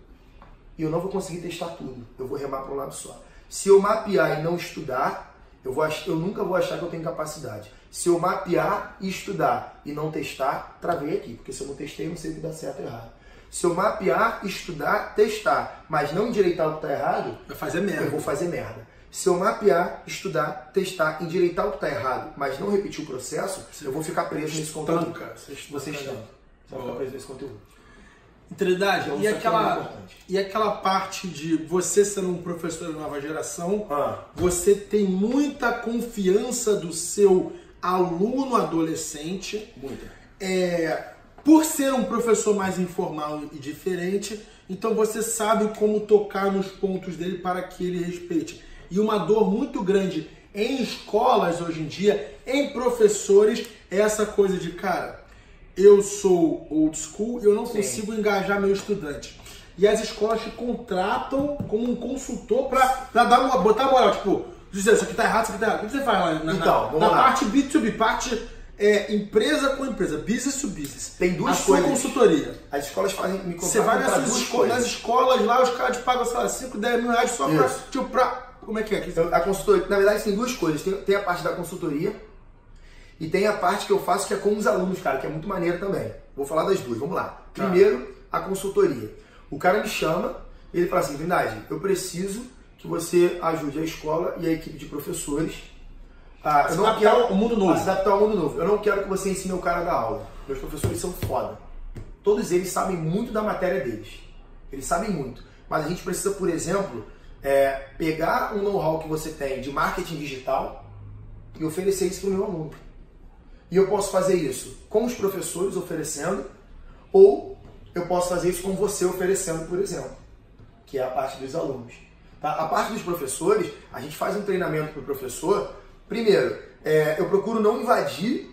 e eu não vou conseguir testar tudo. Eu vou remar para um lado só. Se eu mapear e não estudar, eu, vou, eu nunca vou achar que eu tenho capacidade. Se eu mapear e estudar e não testar, travei aqui, porque se eu não testei, eu não sei o que dá certo ou errado. Se eu mapear, estudar, testar, mas não endireitar o que está errado, vai fazer merda. eu vou fazer merda. Se eu mapear, estudar, testar, endireitar o que está errado, mas não repetir o processo, Você eu vou ficar preso nesse conteúdo. Você estanca. Você estanca. Você vai ficar preso nesse conteúdo. Trindade, então, e, aquela, é e aquela parte de você sendo um professor da nova geração, ah. você tem muita confiança do seu aluno adolescente. Muita. É, por ser um professor mais informal e diferente, então você sabe como tocar nos pontos dele para que ele respeite e uma dor muito grande em escolas hoje em dia, em professores, é essa coisa de, cara, eu sou old school e eu não Sim. consigo engajar meu estudante. E as escolas te contratam como um consultor para dar uma, botar moral, tipo, dizer, isso aqui tá errado, isso aqui tá errado. O que você faz lá na, então, na, na parte B2B, parte é, empresa com empresa, business to business. Tem duas a coisas. sua consultoria. As escolas fazem me Você vai nessas escolas, nas escolas lá, os caras te pagam, sei lá, 5, 10 mil reais só para tipo, pra como é que é? Então, a consultoria, na verdade, tem duas coisas. Tem, tem, a parte da consultoria e tem a parte que eu faço que é com os alunos, cara, que é muito maneiro também. Vou falar das duas, vamos lá. Tá. Primeiro, a consultoria. O cara me chama ele fala assim, Trindade, eu preciso que você ajude a escola e a equipe de professores a, eu não quero ao mundo novo. A se adaptar ao mundo novo. Eu não quero que você ensine o cara da aula. Meus professores são foda. Todos eles sabem muito da matéria deles. Eles sabem muito. Mas a gente precisa, por exemplo, é, pegar um know-how que você tem de marketing digital e oferecer isso para o meu aluno. E eu posso fazer isso com os professores oferecendo, ou eu posso fazer isso com você oferecendo, por exemplo, que é a parte dos alunos. Tá? A parte dos professores, a gente faz um treinamento para o professor. Primeiro, é, eu procuro não invadir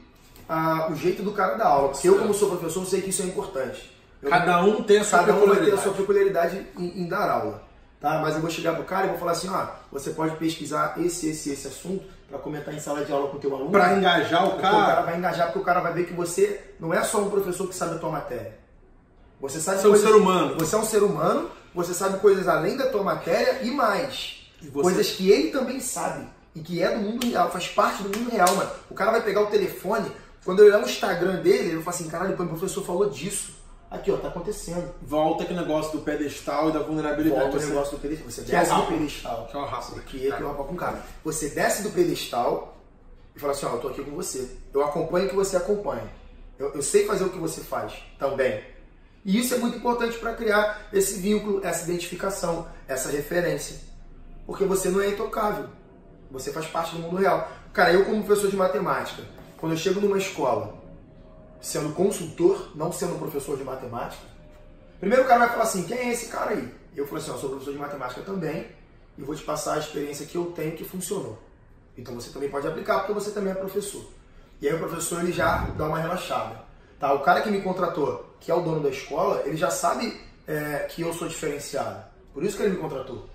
o jeito do cara da aula, porque eu, como sou professor, sei que isso é importante. Eu, cada um tem a sua cada peculiaridade. um vai ter a sua peculiaridade em, em dar aula tá? Mas eu vou chegar pro cara e vou falar assim, ó, você pode pesquisar esse, esse, esse assunto para comentar em sala de aula com o teu aluno. Para engajar o cara. O cara vai engajar porque o cara vai ver que você não é só um professor que sabe a tua matéria. Você sabe você é um ser humano. Você é um ser humano, você sabe coisas além da tua matéria e mais. E. Coisas que ele também sabe. E que é do mundo real, faz parte do mundo real, mano. O cara vai pegar o telefone, quando ele olhar no Instagram dele, ele vai falar assim, caralho, o professor falou disso. Aqui, ó, tá acontecendo. Volta aquele negócio do pedestal e da vulnerabilidade. Volta o negócio do pedestal. Você que desce é do pedestal. Que é uma raça. Que é que é uma com cara. Você desce do pedestal e fala assim, ó, eu tô aqui com você. Eu acompanho o que você acompanha. Eu, eu sei fazer o que você faz também. E isso é muito importante para criar esse vínculo, essa identificação, essa referência. Porque você não é intocável. Você faz parte do mundo real. Cara, eu como professor de matemática, quando eu chego numa escola sendo consultor, não sendo professor de matemática. Primeiro o cara vai falar assim, quem é esse cara aí? Eu falo assim, eu sou professor de matemática também e vou te passar a experiência que eu tenho que funcionou. Então você também pode aplicar porque você também é professor. E aí o professor ele já dá uma relaxada. Tá? O cara que me contratou, que é o dono da escola, ele já sabe é, que eu sou diferenciado. Por isso que ele me contratou.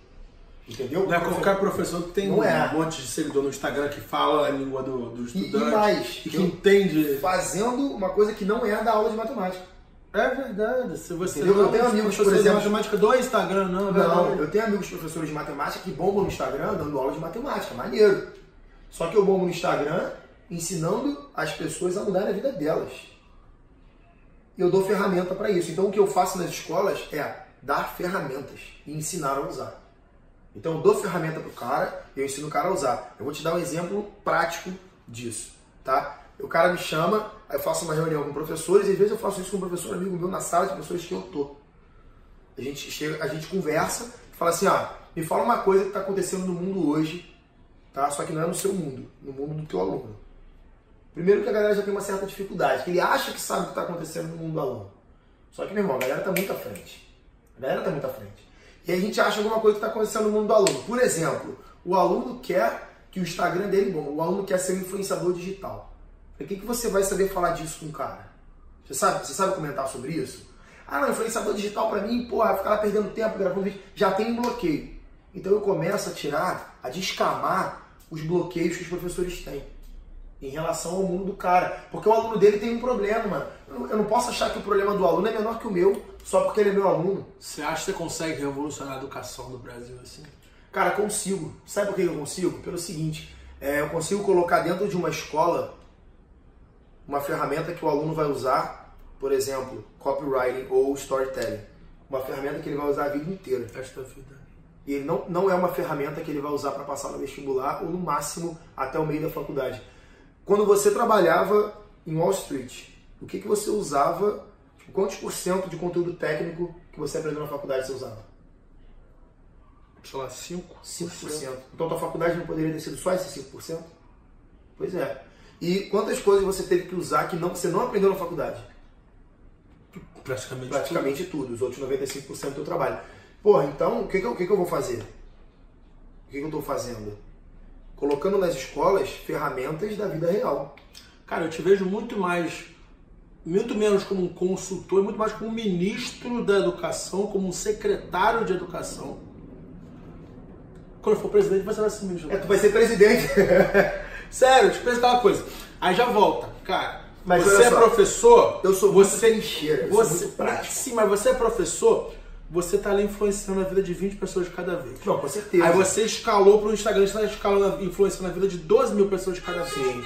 Entendeu? Não é qualquer professor que tem um é. monte de seguidor no Instagram que fala a língua do, do estudante. E, e mais. E que entende. Fazendo uma coisa que não é da aula de matemática. É verdade. Se você Entendeu? eu tenho amigos, por exemplo, de matemática do Instagram, não, é Não, eu tenho amigos professores de matemática que bombam no Instagram dando aula de matemática, maneiro. Só que eu bombo no Instagram ensinando as pessoas a mudarem a vida delas. E eu dou ferramenta para isso. Então o que eu faço nas escolas é dar ferramentas e ensinar a usar. Então eu dou ferramenta para o cara eu ensino o cara a usar. Eu vou te dar um exemplo prático disso, tá? O cara me chama, eu faço uma reunião com professores, e às vezes eu faço isso com um professor amigo meu na sala de pessoas que eu tô. A gente, chega, a gente conversa, fala assim, ah, me fala uma coisa que está acontecendo no mundo hoje, tá? Só que não é no seu mundo, no mundo do teu aluno. Primeiro que a galera já tem uma certa dificuldade, que ele acha que sabe o que está acontecendo no mundo do aluno. Só que, meu irmão, a galera está muito à frente. A galera está muito à frente. E a gente acha alguma coisa que está acontecendo no mundo do aluno. Por exemplo, o aluno quer que o Instagram dele, bom, o aluno quer ser um influenciador digital. O que, que você vai saber falar disso com o cara? Você sabe, você sabe comentar sobre isso? Ah, não, influenciador digital para mim, porra, ficar lá perdendo tempo gravando vídeo, já tem um bloqueio. Então eu começo a tirar, a descamar os bloqueios que os professores têm em relação ao mundo do cara. Porque o aluno dele tem um problema, mano. Eu não posso achar que o problema do aluno é menor que o meu, só porque ele é meu aluno. Você acha que você consegue revolucionar a educação do Brasil assim? Cara, consigo. Sabe por que eu consigo? Pelo seguinte, é, eu consigo colocar dentro de uma escola uma ferramenta que o aluno vai usar, por exemplo, copywriting ou storytelling. Uma ferramenta que ele vai usar a vida inteira. Esta vida. E ele não, não é uma ferramenta que ele vai usar para passar no vestibular ou no máximo até o meio da faculdade. Quando você trabalhava em Wall Street, o que, que você usava? Tipo, quantos por cento de conteúdo técnico que você aprendeu na faculdade você usava? Sei lá, 5%. 5%. Então tua faculdade não poderia ter sido só esse 5%? Pois é. E quantas coisas você teve que usar que não, você não aprendeu na faculdade? Praticamente, Praticamente tudo. tudo. Os outros 95% do teu trabalho. Porra, então o que, que, eu, que, que eu vou fazer? O que, que eu estou fazendo? Colocando nas escolas ferramentas da vida real. Cara, eu te vejo muito mais, muito menos como um consultor, muito mais como um ministro da educação, como um secretário de educação. Quando eu for presidente, você vai ser ministro. É, tu vai ser presidente. Sério, deixa eu pensar uma coisa. Aí já volta, cara. Mas você é só, professor. Eu sou você trincheira. Você, sim, mas você é professor. Você tá ali influenciando a vida de 20 pessoas de cada vez. Não, com certeza. Aí você escalou pro Instagram, você tá escalando, influenciando a vida de 12 mil pessoas de cada vez. Sim.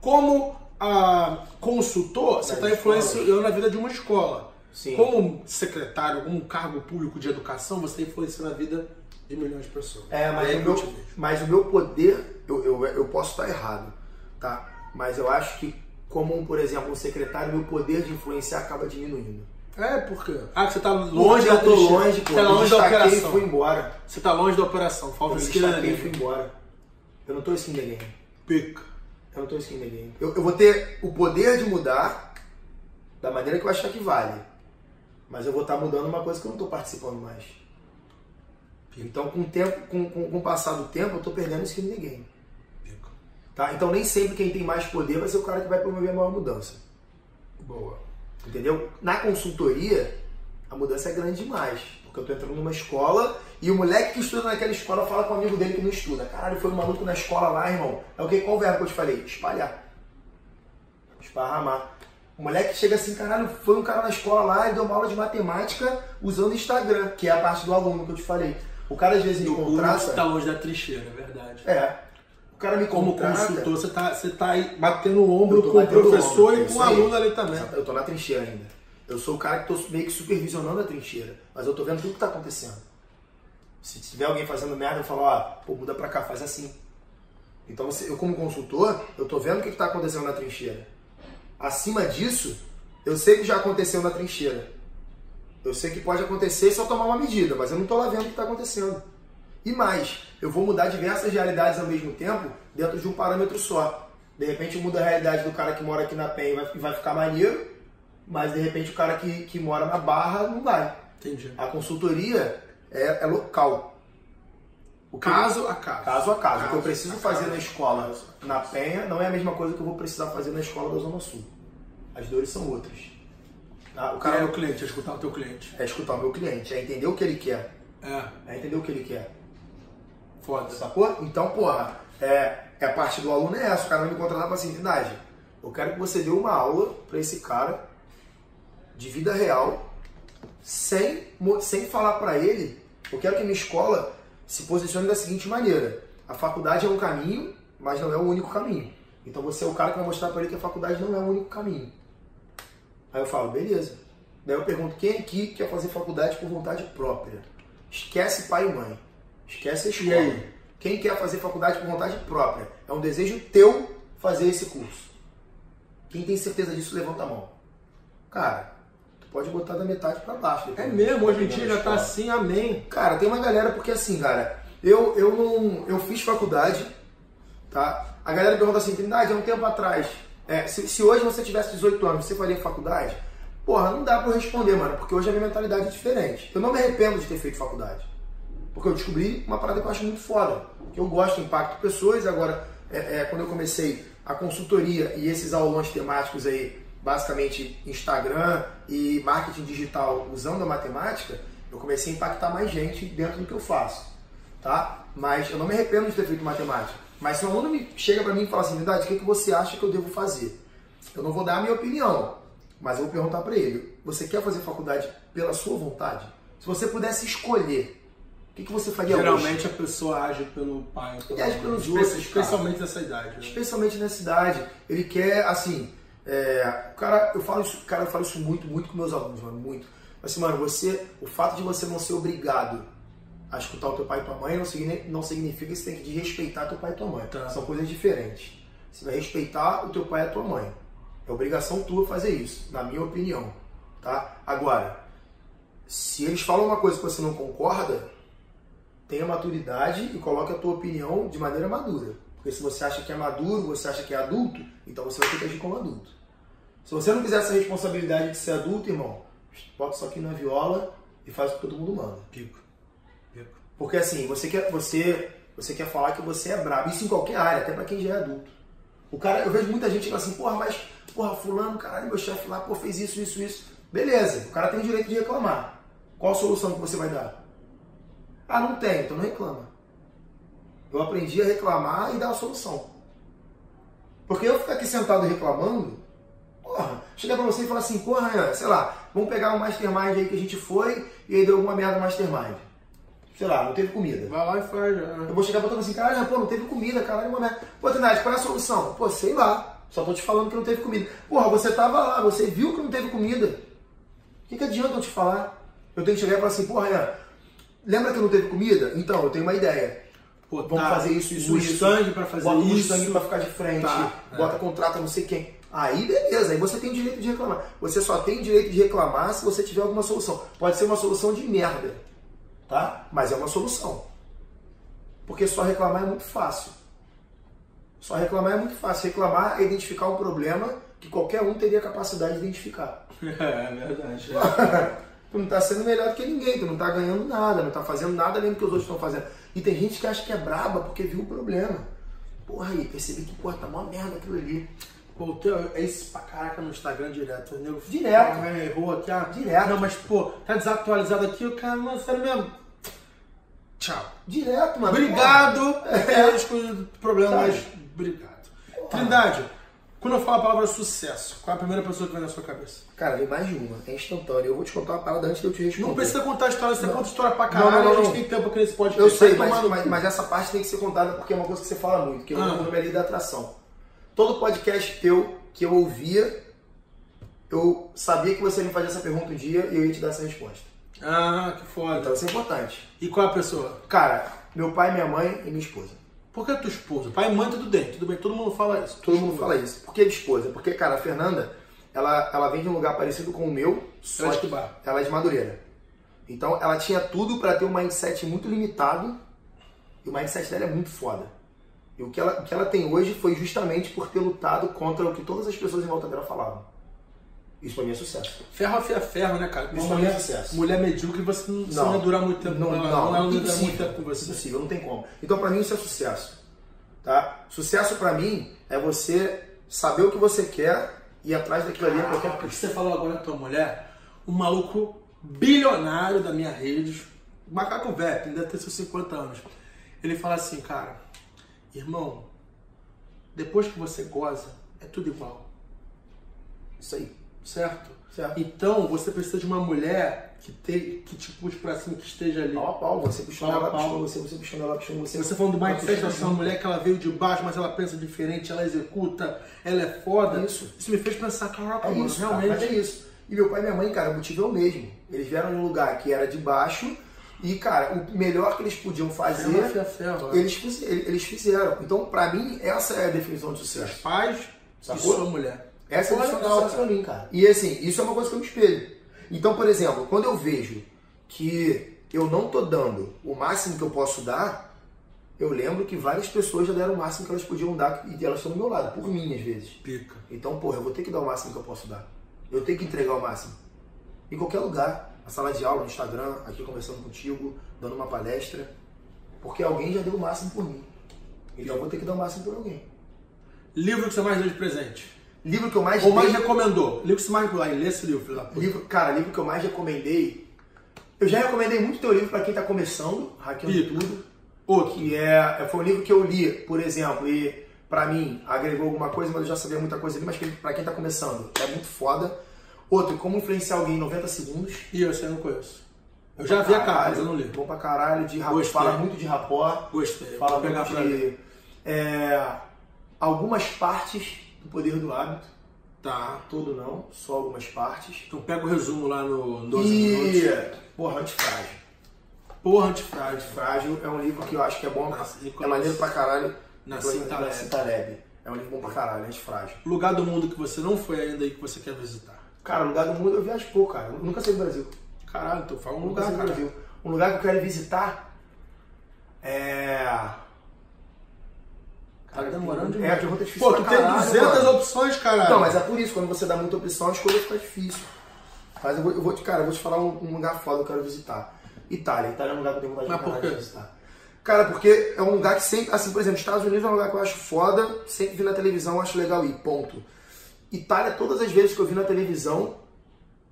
Como a consultor, você está influenciando a vida de uma escola. Sim. Como secretário, como cargo público de educação, você está influenciando a vida de milhões de pessoas. É, mas, o meu, mas o meu poder, eu, eu, eu posso estar errado, tá? Mas eu acho que, como, por exemplo, um secretário, meu poder de influenciar acaba diminuindo. É, por quê? Ah, você tá longe da Eu tô longe, pô. Você tá longe da operação. fui embora. Você tá longe da operação. Falta eu skin e fui embora. Eu não tô the game. Pica. Eu não tô skin the game. Eu, eu vou ter o poder de mudar da maneira que eu achar que vale. Mas eu vou estar tá mudando uma coisa que eu não tô participando mais. Então, com o, tempo, com, com, com o passar do tempo, eu estou perdendo skin in the game. Tá? Então, nem sempre quem tem mais poder vai ser o cara que vai promover a maior mudança. Boa. Entendeu? Na consultoria, a mudança é grande demais. Porque eu estou entrando numa escola e o moleque que estuda naquela escola fala com o amigo dele que não estuda. Caralho, foi um maluco na escola lá, irmão. É o que? Qual verbo que eu te falei? Espalhar. Esparramar. O moleque chega assim, caralho, foi um cara na escola lá e deu uma aula de matemática usando o Instagram, que é a parte do aluno que eu te falei. O cara às vezes me contrata. Você tá longe da trincheira, é verdade. É. O cara me Como consultor, você tá, você tá aí batendo o ombro com o professor ombro, e com o aluno ali também. Eu tô na trincheira ainda. Eu sou o cara que tô meio que supervisionando a trincheira. Mas eu tô vendo tudo que tá acontecendo. Se tiver alguém fazendo merda, eu falo, ó, pô, muda pra cá, faz assim. Então eu como consultor, eu tô vendo o que, que tá acontecendo na trincheira. Acima disso, eu sei que já aconteceu na trincheira. Eu sei que pode acontecer se eu tomar uma medida, mas eu não estou lá vendo o que está acontecendo. E mais, eu vou mudar diversas realidades ao mesmo tempo dentro de um parâmetro só. De repente muda a realidade do cara que mora aqui na PEN e vai, vai ficar maneiro, mas de repente o cara que, que mora na Barra não vai. Entendi. A consultoria é, é local. O caso a caso. Caso a caso. caso o que eu preciso fazer na escola na Penha não é a mesma coisa que eu vou precisar fazer na escola da Zona Sul. As dores são outras. Ah, o cara é o cliente, é escutar o teu cliente. É escutar o meu cliente, é entender o que ele quer. É. É entender o que ele quer. Foda. Sacou? Então, porra, é, é a parte do aluno é essa. O cara vai me contratar pra assim. Eu quero que você dê uma aula para esse cara de vida real, sem, sem falar para ele. Eu quero que minha escola se posicione da seguinte maneira: a faculdade é um caminho, mas não é o único caminho. Então você é o cara que vai mostrar para ele que a faculdade não é o único caminho. Aí eu falo, beleza. Daí eu pergunto, quem aqui quer fazer faculdade por vontade própria? Esquece pai e mãe. Esquece a escola. Quem quer fazer faculdade por vontade própria? É um desejo teu fazer esse curso. Quem tem certeza disso, levanta a mão. Cara, pode botar da metade para baixo. É mesmo, hoje em dia já tá assim, amém. Cara, tem uma galera, porque assim, cara, eu, eu não. Eu fiz faculdade, tá? A galera pergunta assim, Trindade, há um tempo atrás, é, se, se, hoje você tivesse 18 anos, você faria faculdade? Porra, não dá pra eu responder, mano, porque hoje a minha mentalidade é diferente. Eu não me arrependo de ter feito faculdade. Porque eu descobri uma parada que eu acho muito foda. Que eu gosto, impacto pessoas. Agora, é, é, quando eu comecei a consultoria e esses aulões temáticos aí, basicamente Instagram e marketing digital usando a matemática, eu comecei a impactar mais gente dentro do que eu faço, tá? Mas eu não me arrependo de ter feito matemática. Mas se um aluno me chega para mim e fala assim, verdade, o que, que você acha que eu devo fazer? Eu não vou dar a minha opinião, mas eu vou perguntar para ele, você quer fazer faculdade pela sua vontade? Se você pudesse escolher que, que você faria Geralmente hoje? a pessoa age pelo pai. Ele age pelos outros. Especialmente nessa idade. Né? Especialmente nessa idade. Ele quer, assim. É, cara, eu falo isso, cara, eu falo isso muito, muito com meus alunos, mano, muito. Assim, mano, você, o fato de você não ser obrigado a escutar o teu pai e tua mãe não significa, não significa que você tem que respeitar teu pai e tua mãe. Tá. São coisas diferentes. Você vai respeitar o teu pai e a tua mãe. É obrigação tua fazer isso, na minha opinião, tá? Agora, se eles falam uma coisa que você não concorda, tenha maturidade e coloque a tua opinião de maneira madura. Porque se você acha que é maduro, você acha que é adulto, então você vai ter que agir como adulto. Se você não quiser essa responsabilidade de ser adulto, irmão, bota isso aqui na viola e faz o que todo mundo manda. Pico. Pico. Porque assim, você quer, você, você quer falar que você é brabo. Isso em qualquer área, até para quem já é adulto. O cara, eu vejo muita gente assim, porra, mas, porra, fulano, caralho, meu chefe lá, pô, fez isso, isso, isso. Beleza, o cara tem o direito de reclamar. Qual a solução que você vai dar? Ah, não tem, então não reclama. Eu aprendi a reclamar e dar a solução. Porque eu ficar aqui sentado reclamando, porra, chegar pra você e falar assim, porra, sei lá, vamos pegar um mastermind aí que a gente foi e aí deu alguma merda no mastermind. Sei lá, não teve comida. Vai lá e faz. Já. Eu vou chegar pra todo assim, caralho, pô, não teve comida, caralho, uma merda. Pô, Trindade, qual é a solução? Pô, sei lá. Só tô te falando que não teve comida. Porra, você tava lá, você viu que não teve comida. O que, que adianta eu te falar? Eu tenho que chegar e falar assim, porra, Lembra que não teve comida? Então, eu tenho uma ideia. Pô, Vamos tá. fazer isso, isso, um isso. stand para fazer bota isso. Um para ficar de frente. Tá. Bota é. contrata não sei quem. Aí beleza, aí você tem direito de reclamar. Você só tem direito de reclamar se você tiver alguma solução. Pode ser uma solução de merda, tá? Mas é uma solução. Porque só reclamar é muito fácil. Só reclamar é muito fácil. Reclamar é identificar um problema que qualquer um teria capacidade de identificar. É, verdade. Tu não está sendo melhor do que ninguém, tu não está ganhando nada, não está fazendo nada além do que os outros estão fazendo. E tem gente que acha que é braba porque viu o problema. Porra aí, percebi que porra, tá mó merda aquilo ali. Pô, é isso pra caraca no Instagram direto. Nego, direto. Ah, errou aqui, ah, direto. Não, mas pô, tá desatualizado aqui, o cara, não, sério mesmo. Tchau. Direto, mano. Obrigado. É, é problema, tá. mas obrigado. Porra. Trindade. Quando eu falo a palavra sucesso, qual é a primeira pessoa que vem na sua cabeça? Cara, vem mais de uma, é instantâneo. Eu vou te contar uma parada antes de eu te responder. Não precisa contar a história, você não. conta história pra caralho, não, não, não, a gente tem tempo aqui nesse podcast. Eu sei, mas, mas, mas, essa parte tem que ser contada porque é uma coisa que você fala muito, que é o ah. nome ali da atração. Todo podcast teu que eu ouvia, eu sabia que você ia me fazer essa pergunta um dia e eu ia te dar essa resposta. Ah, que foda. Então isso é importante. E qual a pessoa? Cara, meu pai, minha mãe e minha esposa. Por que a tua esposa? Pai e mãe, tudo bem, tudo bem, todo mundo fala isso. Todo mundo fala isso. Por que esposa? Porque, cara, a Fernanda, ela, ela vem de um lugar parecido com o meu, só ela é que ela é de Madureira. Então, ela tinha tudo para ter um mindset muito limitado e o mindset dela é muito foda. E o que, ela, o que ela tem hoje foi justamente por ter lutado contra o que todas as pessoas em volta dela falavam. Isso pra mim é sucesso. Ferro afia ferro, né, cara? Isso pra mim é sucesso. Mulher medíocre, você não, não, vai durar muito tempo não, com ela. Não, não, não dura muito tempo com você. Impossível, não tem como. Então pra mim isso é sucesso. Tá? Sucesso pra mim é você saber o que você quer e ir atrás daquilo ali a qualquer custo. Você falou agora da tua mulher, um maluco bilionário da minha rede, macaco velho, deve ter seus 50 anos. Ele fala assim, cara, irmão, depois que você goza, é tudo igual. Isso aí certo? certo? Então você precisa de uma mulher que, te, que te puxe pra cima, que esteja ali. Pau a pau, você puxando ela, puxando você, você puxando ela, puxando você. Você falando do mindset dessa uma mulher que ela veio de baixo, mas ela pensa diferente, ela executa, ela é foda. Isso. Isso me fez pensar, caraca, é mano, isso, realmente. Cara, é isso. E meu pai e minha mãe, cara, o motivo é o mesmo. Eles vieram num lugar que era de baixo e, cara, o melhor que eles podiam fazer, ferro, é. eles, eles fizeram. Então, pra mim, essa é a definição de sucesso. Os pais Sacou? e sua mulher. Essa é a Olha lição de só, sucesso pra mim, cara. E assim, isso é uma coisa que eu me espelho. Então, por exemplo, quando eu vejo que eu não tô dando o máximo que eu posso dar, eu lembro que várias pessoas já deram o máximo que elas podiam dar e elas estão do meu lado, por mim às vezes. Pica. Então, porra, eu vou ter que dar o máximo que eu posso dar. Eu tenho que entregar o máximo. Em qualquer lugar. Na sala de aula, no Instagram, aqui conversando contigo, dando uma palestra. Porque alguém já deu o máximo por mim. Então eu vou ter que dar o máximo por alguém. Livro que você mais deu de presente? Livro que eu mais Ou mais dei- recomendou? Livro que você mais... Aí, lê esse livro, filho da puta. livro, Cara, livro que eu mais recomendei. Eu já recomendei muito teu livro pra quem tá começando, hackeando tudo. Outro. Que é, foi um livro que eu li, por exemplo, e pra mim agregou alguma coisa, mas eu já sabia muita coisa ali, mas pra quem tá começando é muito foda. Outro, como influenciar alguém em 90 segundos. Ih, esse eu não conheço. Eu já vi a capa, mas eu não li. Bom pra caralho, de rapó. Fala muito de rapó. Gostei. Fala pegar de é, algumas partes do poder do hábito. Tá. Todo não, só algumas partes. Então pega o resumo lá no 12 E. minutos. Porra, antifrágil. Porra, antifrágil. Antifrágil é um livro que eu acho que é bom. Nasce- é maneiro pra caralho. Nassim Nicolas- Taleb. Nassim Taleb. É um livro bom pra caralho, antifrágil. Lugar do mundo que você não foi ainda e que você quer visitar. Cara, lugar do mundo eu viajo pouco, cara. Eu nunca saí do Brasil. Caralho, então fala um Nunca lugar, saí do cara. Brasil. Um lugar que eu quero visitar é. Tá demorando É, demais. a pergunta é difícil Pô, tu tem caralho, 200 mano. opções, caralho. Não, mas é por isso, quando você dá muita opção, a escolha fica difícil. Mas eu vou, eu vou te, cara, eu vou te falar um, um lugar foda que eu quero visitar. Itália. Itália é um lugar que eu tenho vontade de visitar. Cara, porque é um lugar que sempre, assim, por exemplo, Estados Unidos é um lugar que eu acho foda, sempre vi na televisão, eu acho legal ir, ponto. Itália, todas as vezes que eu vi na televisão,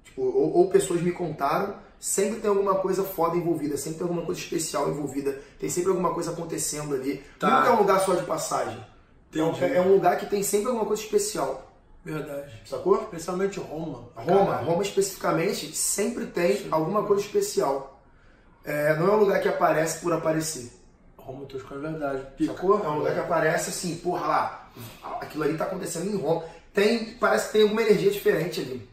tipo, ou, ou pessoas me contaram, sempre tem alguma coisa foda envolvida, sempre tem alguma coisa especial envolvida, tem sempre alguma coisa acontecendo ali. Tá. Nunca é um lugar só de passagem. É um, Entendi. é um lugar que tem sempre alguma coisa especial, Verdade. sacou? Especialmente Roma. Roma, Caralho. Roma especificamente, sempre tem alguma coisa especial. É, não é um lugar que aparece por aparecer. Roma, tu é verdade. Pica. Sacou? É um lugar que aparece assim, porra lá, aquilo ali tá acontecendo em Roma. Tem, parece que tem alguma energia diferente ali.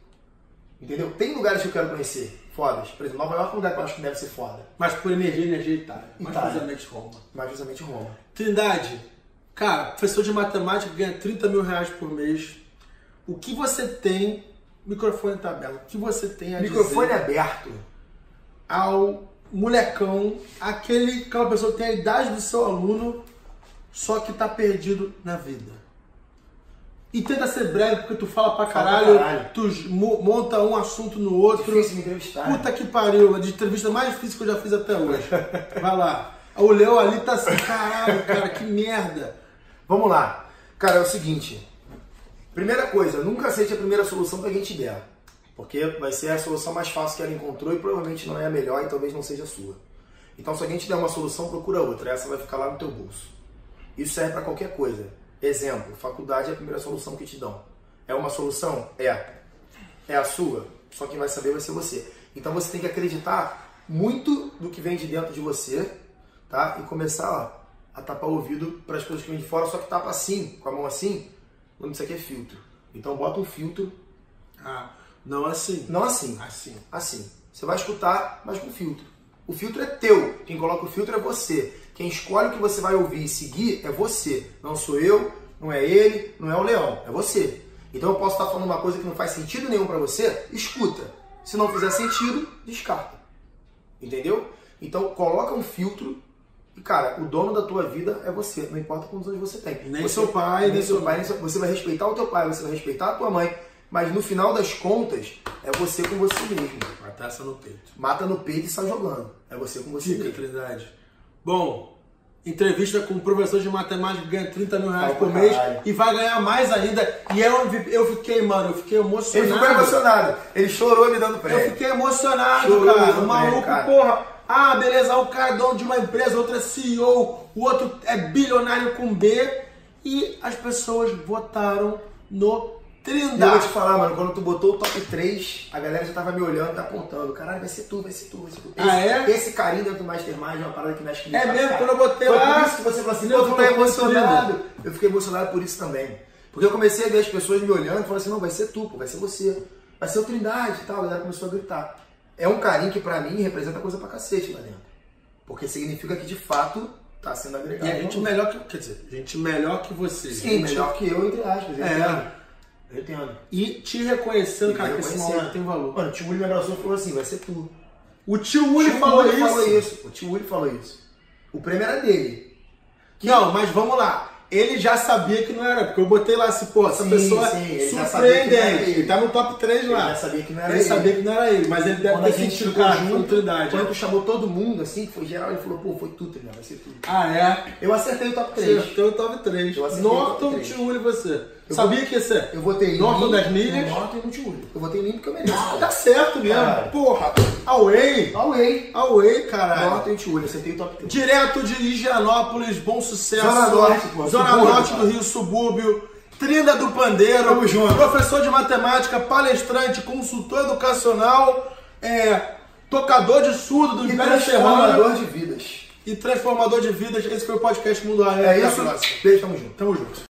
Entendeu? Tem lugares que eu quero conhecer, fodas. Por exemplo, Nova York é um lugar que eu acho que deve ser foda. Mas por energia, energia Itália. Mais Itália. precisamente Roma. Mas justamente Roma. Trindade, cara, professor de matemática ganha 30 mil reais por mês. O que você tem, microfone tá aberto, o que você tem a Microfone dizer aberto. ao molecão, aquele, aquela pessoa que tem a idade do seu aluno, só que tá perdido na vida. E tenta ser breve, porque tu fala pra caralho, caralho. tu mo- monta um assunto no outro. Difícil me entrevistar. Puta que pariu, a de entrevista mais difícil que eu já fiz até hoje. Vai lá. O Leo ali tá assim, caralho, cara, que merda. Vamos lá. Cara, é o seguinte. Primeira coisa, nunca aceite a primeira solução que alguém te der. Porque vai ser a solução mais fácil que ela encontrou e provavelmente não é a melhor e talvez não seja a sua. Então, se alguém te der uma solução, procura outra. Essa vai ficar lá no teu bolso. Isso serve para qualquer coisa. Exemplo, faculdade é a primeira solução que te dão. É uma solução? É. É a sua? Só quem vai saber vai ser você. Então você tem que acreditar muito do que vem de dentro de você, tá? E começar ó, a tapar o ouvido para as coisas que vêm de fora, só que tapa assim, com a mão assim. O nome disso aqui é filtro. Então bota um filtro, Ah, não assim. não assim, Assim. assim. Você vai escutar, mas com filtro. O filtro é teu. Quem coloca o filtro é você. Quem escolhe o que você vai ouvir e seguir é você. Não sou eu, não é ele, não é o leão, é você. Então eu posso estar falando uma coisa que não faz sentido nenhum para você, escuta. Se não fizer sentido, descarta. Entendeu? Então coloca um filtro e, cara, o dono da tua vida é você. Não importa quantos anos você tem. Nem Você- seu pai, nem seu pai, nem seu- Você vai respeitar o teu pai, você vai respeitar a tua mãe. Mas no final das contas, é você com você mesmo. Matar essa no peito. Mata no peito e sai jogando. É você com você Dica, mesmo. Trindade. Bom, entrevista com um professor de matemática que ganha 30 mil reais por mês caralho. e vai ganhar mais ainda. E eu, eu fiquei, mano, eu fiquei Ele emocionado. ficou emocionado. Ele chorou me dando Eu prêmio. fiquei emocionado, Chorou cara. O maluco, cara. porra. Ah, beleza, um cara é dono de uma empresa, outro é CEO, o outro é bilionário com B. E as pessoas votaram no E eu vou Trindade. te falar, mano, quando tu botou o top 3, a galera já tava me olhando, tá apontando. Caralho, vai ser tu, vai ser tu, vai ser tu. Esse, Ah, é? Esse carinho dentro do Mastermind é uma parada que mexe comigo. É mesmo, caralho. quando eu botei Foi lá, por isso que você falou assim, pô, tu tá falou, emocionado. Eu fiquei emocionado por isso também. Porque eu comecei a ver as pessoas me olhando e falaram assim, não, vai ser tu, pô, vai ser você. Vai ser o Trindade e tal. A galera começou a gritar. É um carinho que pra mim representa coisa pra cacete lá dentro. Porque significa que de fato tá sendo agregado. E a gente melhor que. Quer dizer, gente melhor que você. Sim, gente, melhor que eu, entre aspas. aspas. Eu entendo. E te reconhecendo, E cara, que esse maluco tem valor. Mano, o tio Uli me abraçou e falou assim, vai ser tu. O tio Uli tio falou, isso. falou isso. O tio Uli falou isso. O prêmio era dele. Não, mas vamos lá. Ele já sabia que não era, porque eu botei lá assim, pô, essa Sim, pessoa sim, que surpreendente. ele. Ele tá no top 3 lá. Ele já sabia que não era ele. ele. sabia que não era ele, mas ele deve Quando ter sentido, cara, junto, oportunidade. quando tu chamou todo mundo, assim, que foi geral, ele falou, pô, foi tu, ligado? Vai ser tu. Ah, é? Eu acertei o top 3. Acertou o top 3. Eu acertei o tio e você. Eu Sabia vou- que ia ser? Eu votei Norton das milhas. no Norton e Uli. Eu votei em mim porque eu mereço. Tá certo mesmo. Caralho. Porra. Away. Away. Away, caralho. Norton e Uli, acertei o top 3. Direto de Higienópolis, bom sucesso. Zona Norte, pô, Zona subúrbio, Norte do Rio, subúrbio. Trilha do Pandeiro. Tamo junto. Professor de matemática, palestrante, consultor educacional, é, tocador de surdo do Império transformador de vidas. e transformador de vidas. Esse foi o podcast Mundo Real. É isso? Beijo, tamo junto. Tamo junto.